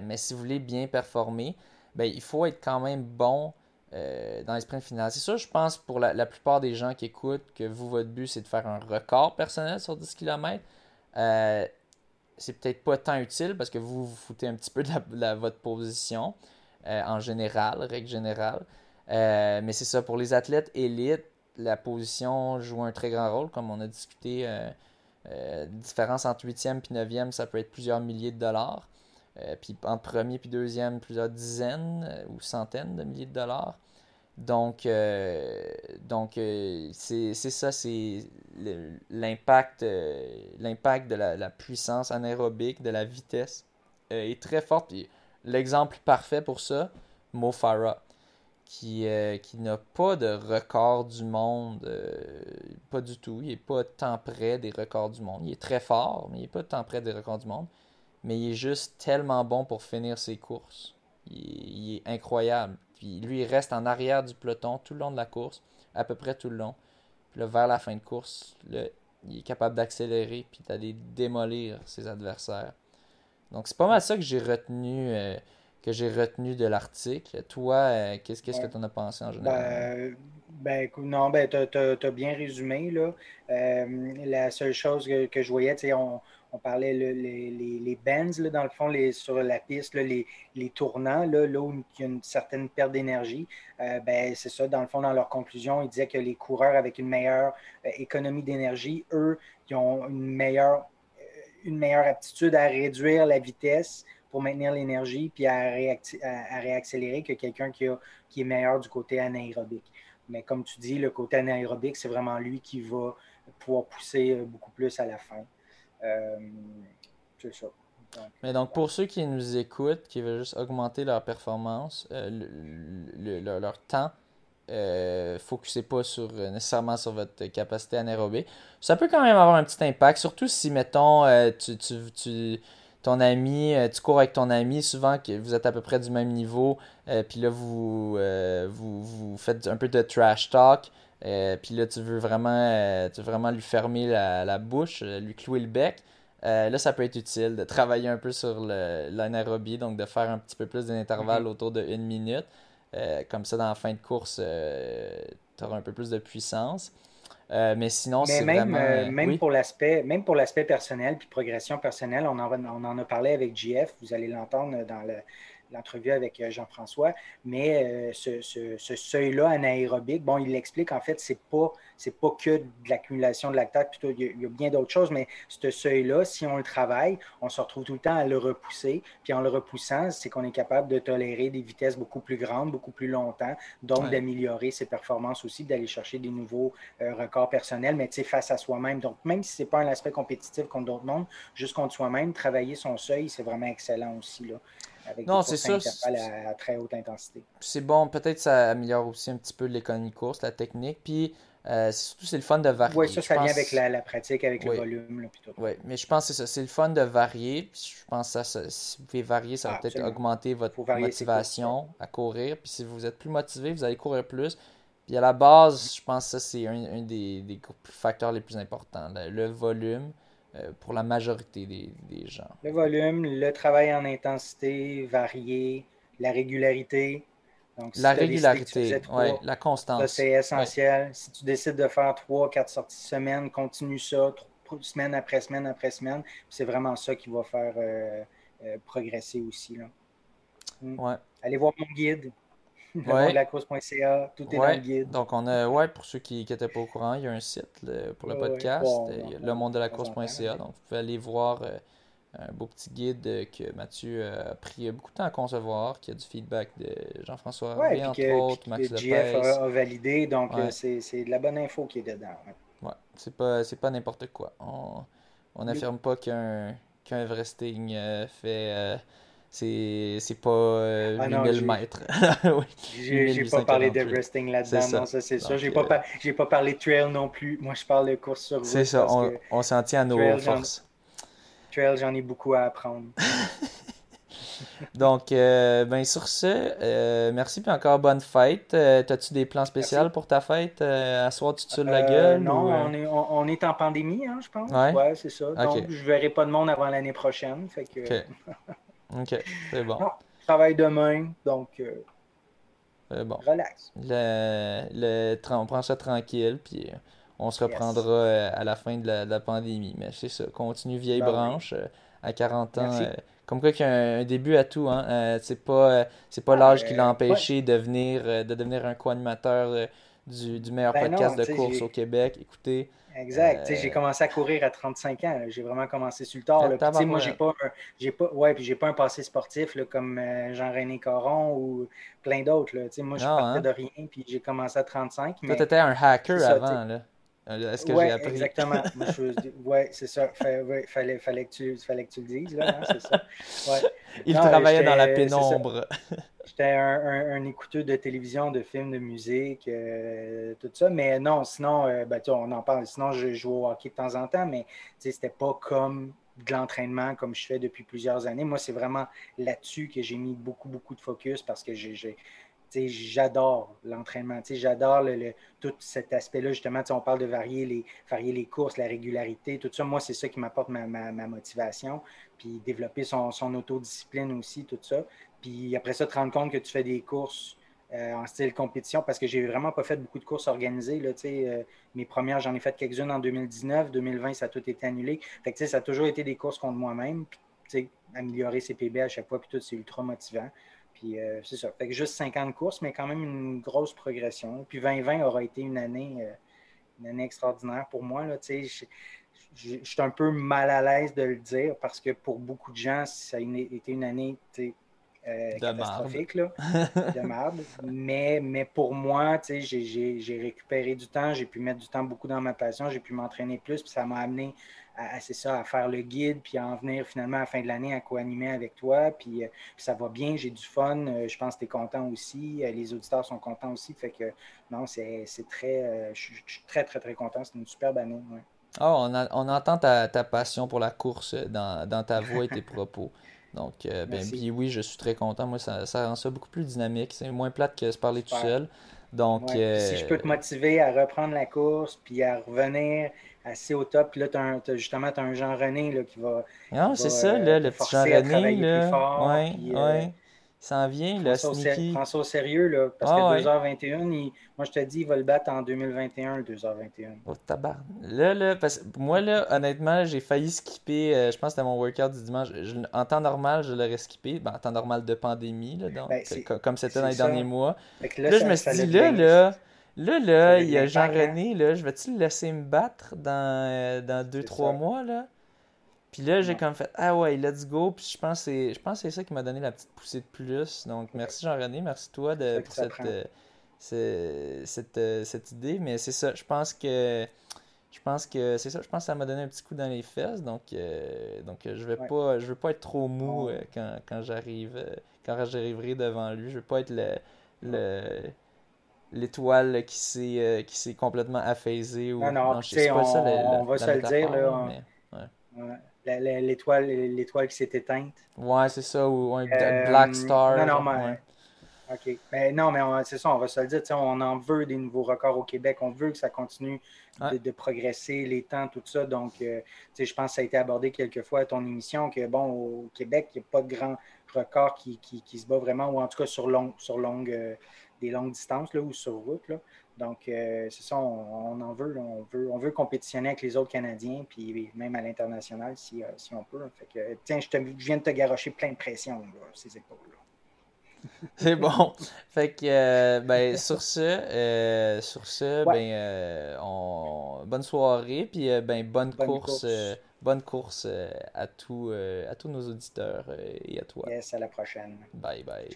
mais si vous voulez bien performer, ben, il faut être quand même bon euh, dans les sprints finales. C'est ça, je pense, pour la, plupart des gens qui écoutent, que vous, votre but, c'est de faire un record personnel sur 10 km. Euh, c'est peut-être pas tant utile parce que vous vous foutez un petit peu de, votre position euh, en général, règle générale. mais c'est ça, pour les athlètes élites, la position joue un très grand rôle, comme on a discuté. différence entre 8e et 9e, ça peut être plusieurs milliers de dollars. Euh, puis entre premier puis deuxième, plusieurs dizaines euh, ou centaines de milliers de dollars. Donc, euh, donc c'est ça, c'est l'impact l'impact de la, puissance anaérobique, de la vitesse est très fort. Puis l'exemple parfait pour ça, Mo Farah. qui, euh, qui n'a pas de record du monde, euh, pas du tout. Il n'est pas tant près des records du monde. Il est très fort, mais il n'est pas tant près des records du monde. Mais il est juste tellement bon pour finir ses courses. Il, est incroyable. Puis lui, il reste en arrière du peloton tout le long de la course, à peu près tout le long. Puis là, vers la fin de course, il est capable d'accélérer puis d'aller démolir ses adversaires. Donc c'est pas mal ça que j'ai retenu. Euh, que j'ai retenu de l'article. Toi, euh, qu'est-ce que tu en as pensé en général? Ben, ben non, ben, tu as, bien résumé. Là. Euh, la seule chose que, je voyais, on, on parlait les, les, bends, dans le fond, sur la piste, les, tournants, là, où il y a une certaine perte d'énergie. Euh, ben, c'est ça, dans le fond, dans leur conclusion, ils disaient que les coureurs avec une meilleure économie d'énergie, eux, ils ont une meilleure, une meilleure aptitude à réduire la vitesse pour maintenir l'énergie puis à, réaccélérer que quelqu'un qui, qui est meilleur du côté anaérobique. Mais comme tu dis, le côté anaérobique, c'est vraiment lui qui va pouvoir pousser euh, beaucoup plus à la fin. Euh, c'est ça. Mais donc, pour ceux qui nous écoutent, qui veulent juste augmenter leur performance, euh, leur temps, euh, focussez pas sur, nécessairement sur votre capacité anaérobique. Ça peut quand même avoir un petit impact, surtout si, mettons, tu, tu ton ami, euh, tu cours avec ton ami, souvent que vous êtes à peu près du même niveau, euh, puis là vous, euh, vous, vous, faites un peu de trash talk, puis là tu veux vraiment, tu vraiment lui fermer la, bouche, lui clouer le bec. là, ça peut être utile de travailler un peu sur l'anaérobie, donc de faire un petit peu plus d'intervalle mm-hmm. autour de une minute. comme ça, dans la fin de course, tu auras un peu plus de puissance. Euh, mais sinon, c'est même, vraiment... Euh, même, pour l'aspect, même pour l'aspect personnel puis progression personnelle, on en, on en a parlé avec JF, vous allez l'entendre dans le, l'entrevue avec euh, Jean-François, mais euh, ce, seuil-là anaérobique, bon, il l'explique, en fait, c'est pas, c'est pas que de l'accumulation de lactate, plutôt, il y, a, bien d'autres choses, mais ce seuil-là, si on le travaille, on se retrouve tout le temps à le repousser, puis en le repoussant, c'est qu'on est capable de tolérer des vitesses beaucoup plus grandes, beaucoup plus longtemps, donc d'améliorer ses performances aussi, d'aller chercher des nouveaux euh, records personnels, mais tu sais, face à soi-même. Donc, même si ce n'est pas un aspect compétitif contre d'autres mondes, juste contre soi-même, travailler son seuil, c'est vraiment excellent aussi, là non, c'est sûr. À, très haute intensité. C'est bon, peut-être ça améliore aussi un petit peu l'économie course, la technique. Puis euh, surtout, c'est le fun de varier. Oui, ça, ça vient avec la, pratique, avec le volume. Oui, mais je pense que c'est ça. C'est le fun de varier. Puis je pense que ça, si vous pouvez varier, ça va peut-être augmenter votre motivation à courir. Puis si vous êtes plus motivé, vous allez courir plus. Puis à la base, je pense que ça, c'est un, des, des, facteurs les plus importants. le volume. Euh, pour la majorité des, gens. Le volume, le travail en intensité varié, la régularité. Donc, la régularité, la constance. c'est essentiel. Si tu décides de faire trois, quatre sorties semaine, continue ça semaine après semaine après semaine. C'est vraiment ça qui va faire euh, euh, progresser aussi. Là. Hmm. Allez voir mon guide ouais. la course.ca, tout est dans le guide. Donc, on a, ouais, pour ceux qui n'étaient pas au courant, il y a un site pour le podcast, le monde de la course.ca. Donc, vous pouvez aller voir euh, un beau petit guide euh, que Mathieu a pris beaucoup de temps à concevoir, qui a du feedback de Jean-François ouais, entre autres, Max que GF a, validé, donc euh, c'est de la bonne info qui est dedans. Ouais, c'est pas, pas n'importe quoi. On n'affirme pas qu'un qu'un Everesting fait c'est pas euh, ah 8000 mètres. <laughs> J'ai pas parlé de resting là-dedans, non, ça c'est sûr. J'ai pas, euh, pas parlé de trail non plus. Moi, je parle de course sur route. C'est ça, on, on s'en tient à nos forces. Trail, j'en ai beaucoup à apprendre. <laughs> Donc, euh, ben, sur ce, euh, merci puis encore bonne fête. Euh, As-tu des plans spéciaux pour ta fête? à soir, tu te la gueule? Non, on, est, on, est en pandémie, hein, je pense. Ouais, c'est ça. Donc, je ne verrai pas de monde avant l'année prochaine. Fait que... <laughs> Ok, c'est bon. je travaille demain, donc euh, bon. relax. Le, le, on prend ça tranquille, puis on se reprendra euh, à la fin de la, pandémie. Mais c'est ça, continue vieille ben branche euh, à 40 ans. comme quoi qu'il y a un, début à tout. Hein. c'est pas, c'est pas l'âge qui l'a empêché de, venir, de devenir un co-animateur du, du, meilleur ben podcast de course au Québec. Écoutez, Exact. J'ai euh, commencé à courir à 35 ans. J'ai vraiment commencé sur le tard. moi, j'ai pas, j'ai pas, ouais, puis j'ai pas un passé sportif là, comme euh, Jean-René Coron ou plein d'autres. Moi, je partais hein? de rien, puis j'ai commencé à 35. Toi, tu étais un hacker avant. Là. Est-ce que ouais, j'ai appris? Exactement. <laughs> Oui, c'est ça. fallait, fallait, que tu, fallait que tu le dises, là, hein, ça. Ouais. Il travaillait dans la pénombre. J'étais un, un, écouteur de télévision, de films, de musique, euh, tout ça. Mais non, sinon, euh, ben, on en parle. Sinon, je joue au hockey de temps en temps, mais c'était pas comme de l'entraînement comme je fais depuis plusieurs années. Moi, c'est vraiment là-dessus que j'ai mis beaucoup, beaucoup de focus parce que j'ai j'adore l'entraînement. J'adore le, tout cet aspect-là. Justement, on parle de varier les, varier les courses, la régularité, tout ça. Moi, c'est ça qui m'apporte ma, motivation. Puis développer son, son, autodiscipline aussi, tout ça. Puis après ça, te rendre compte que tu fais des courses euh, en style compétition parce que j'ai vraiment pas fait beaucoup de courses organisées. Là, euh, mes premières, j'en ai fait quelques-unes en 2019. 2020, ça a tout été annulé. Fait que, ça a toujours été des courses contre moi-même. Améliorer ses PB à chaque fois, puis tout, c'est ultra motivant. Puis euh, c'est ça. Fait que juste 50 courses, mais quand même une grosse progression. Puis 2020 aura été une année, une année extraordinaire pour moi. Là, je, je, suis un peu mal à l'aise de le dire parce que pour beaucoup de gens, ça a été une année euh, catastrophique, là, <laughs> de. Mais, mais pour moi, j'ai récupéré du temps, j'ai pu mettre du temps beaucoup dans ma passion, j'ai pu m'entraîner plus, puis ça m'a amené à, ça, à faire le guide, puis à en venir finalement à la fin de l'année à co-animer avec toi. Puis, euh, ça va bien, j'ai du fun, euh, je pense que tu es content aussi, les auditeurs sont contents aussi. Fait que non, c'est très, je suis très, très, très content. C'est une superbe année. Oh, on, on, entend ta, ta, passion pour la course dans, dans ta voix et tes <laughs> propos. Donc, euh, ben, puis oui, je suis très content. Moi, ça, ça rend ça beaucoup plus dynamique. C'est moins plate que se parler tout seul. Donc, Si je peux te motiver à reprendre la course, puis à revenir assez au top, puis là, as justement, tu as un Jean-René qui va. Non, c'est ça, là, le petit Jean-René. Là. ouais, ouais s'en vient, Sneaky. Prends ça au sérieux, là, parce que 2h21, moi je te dis, il va le battre en 2021, le 2h21. Oh, tabarn. Là, là, parce moi, là, honnêtement, j'ai failli skipper, euh, je pense que c'était mon workout du dimanche. en temps normal, je l'aurais skippé, ben, en temps normal de pandémie, là, donc, ben, comme c'était dans les derniers mois. Là, je me suis dit, là, là, là, là, il y a Jean-René, là, je vais-tu le laisser me battre dans 2-3 euh, mois, là? Puis là, j'ai comme fait Ah ouais, let's go. Puis je pense que c'est ça qui m'a donné la petite poussée de plus. Donc merci Jean-René, merci toi de, pour cette, euh, cette, euh, cette, idée. Mais c'est ça, je pense que. Je pense que c'est ça, je pense que ça m'a donné un petit coup dans les fesses. Donc, euh, donc je vais pas je veux pas être trop mou quand, quand j'arrive quand j'arriverai devant lui. Je veux pas être le, l'étoile qui s'est qui s'est complètement affaisée ou non, non, non sais, on, ça, on va se le dire là, l'étoile, l'étoile qui s'est éteinte. Ouais, c'est ça, ou un euh, Black Star. Non, non, mais. OK. Mais non, mais c'est ça, on va se le dire. On en veut des nouveaux records au Québec. On veut que ça continue de, progresser, les temps, tout ça. Donc, euh, je pense que ça a été abordé quelques fois à ton émission que, bon, au Québec, il n'y a pas de grand record qui, qui, qui, se bat vraiment, ou en tout cas sur, long, sur longue, euh, des longues distances là, ou sur route. Là. Donc, euh, c'est ça, on, en veut, on veut. On veut compétitionner avec les autres Canadiens, puis même à l'international si, euh, si, on peut. Fait que, tiens, je, te, viens de te garocher plein de pression, là, ces épaules-là. <laughs> C'est bon. Fait que, euh, ben, sur ce, sur ce ben, on... bonne soirée, puis ben, bonne, course, bonne course à, tous, à tous nos auditeurs et à toi. Yes, à la prochaine. Bye bye.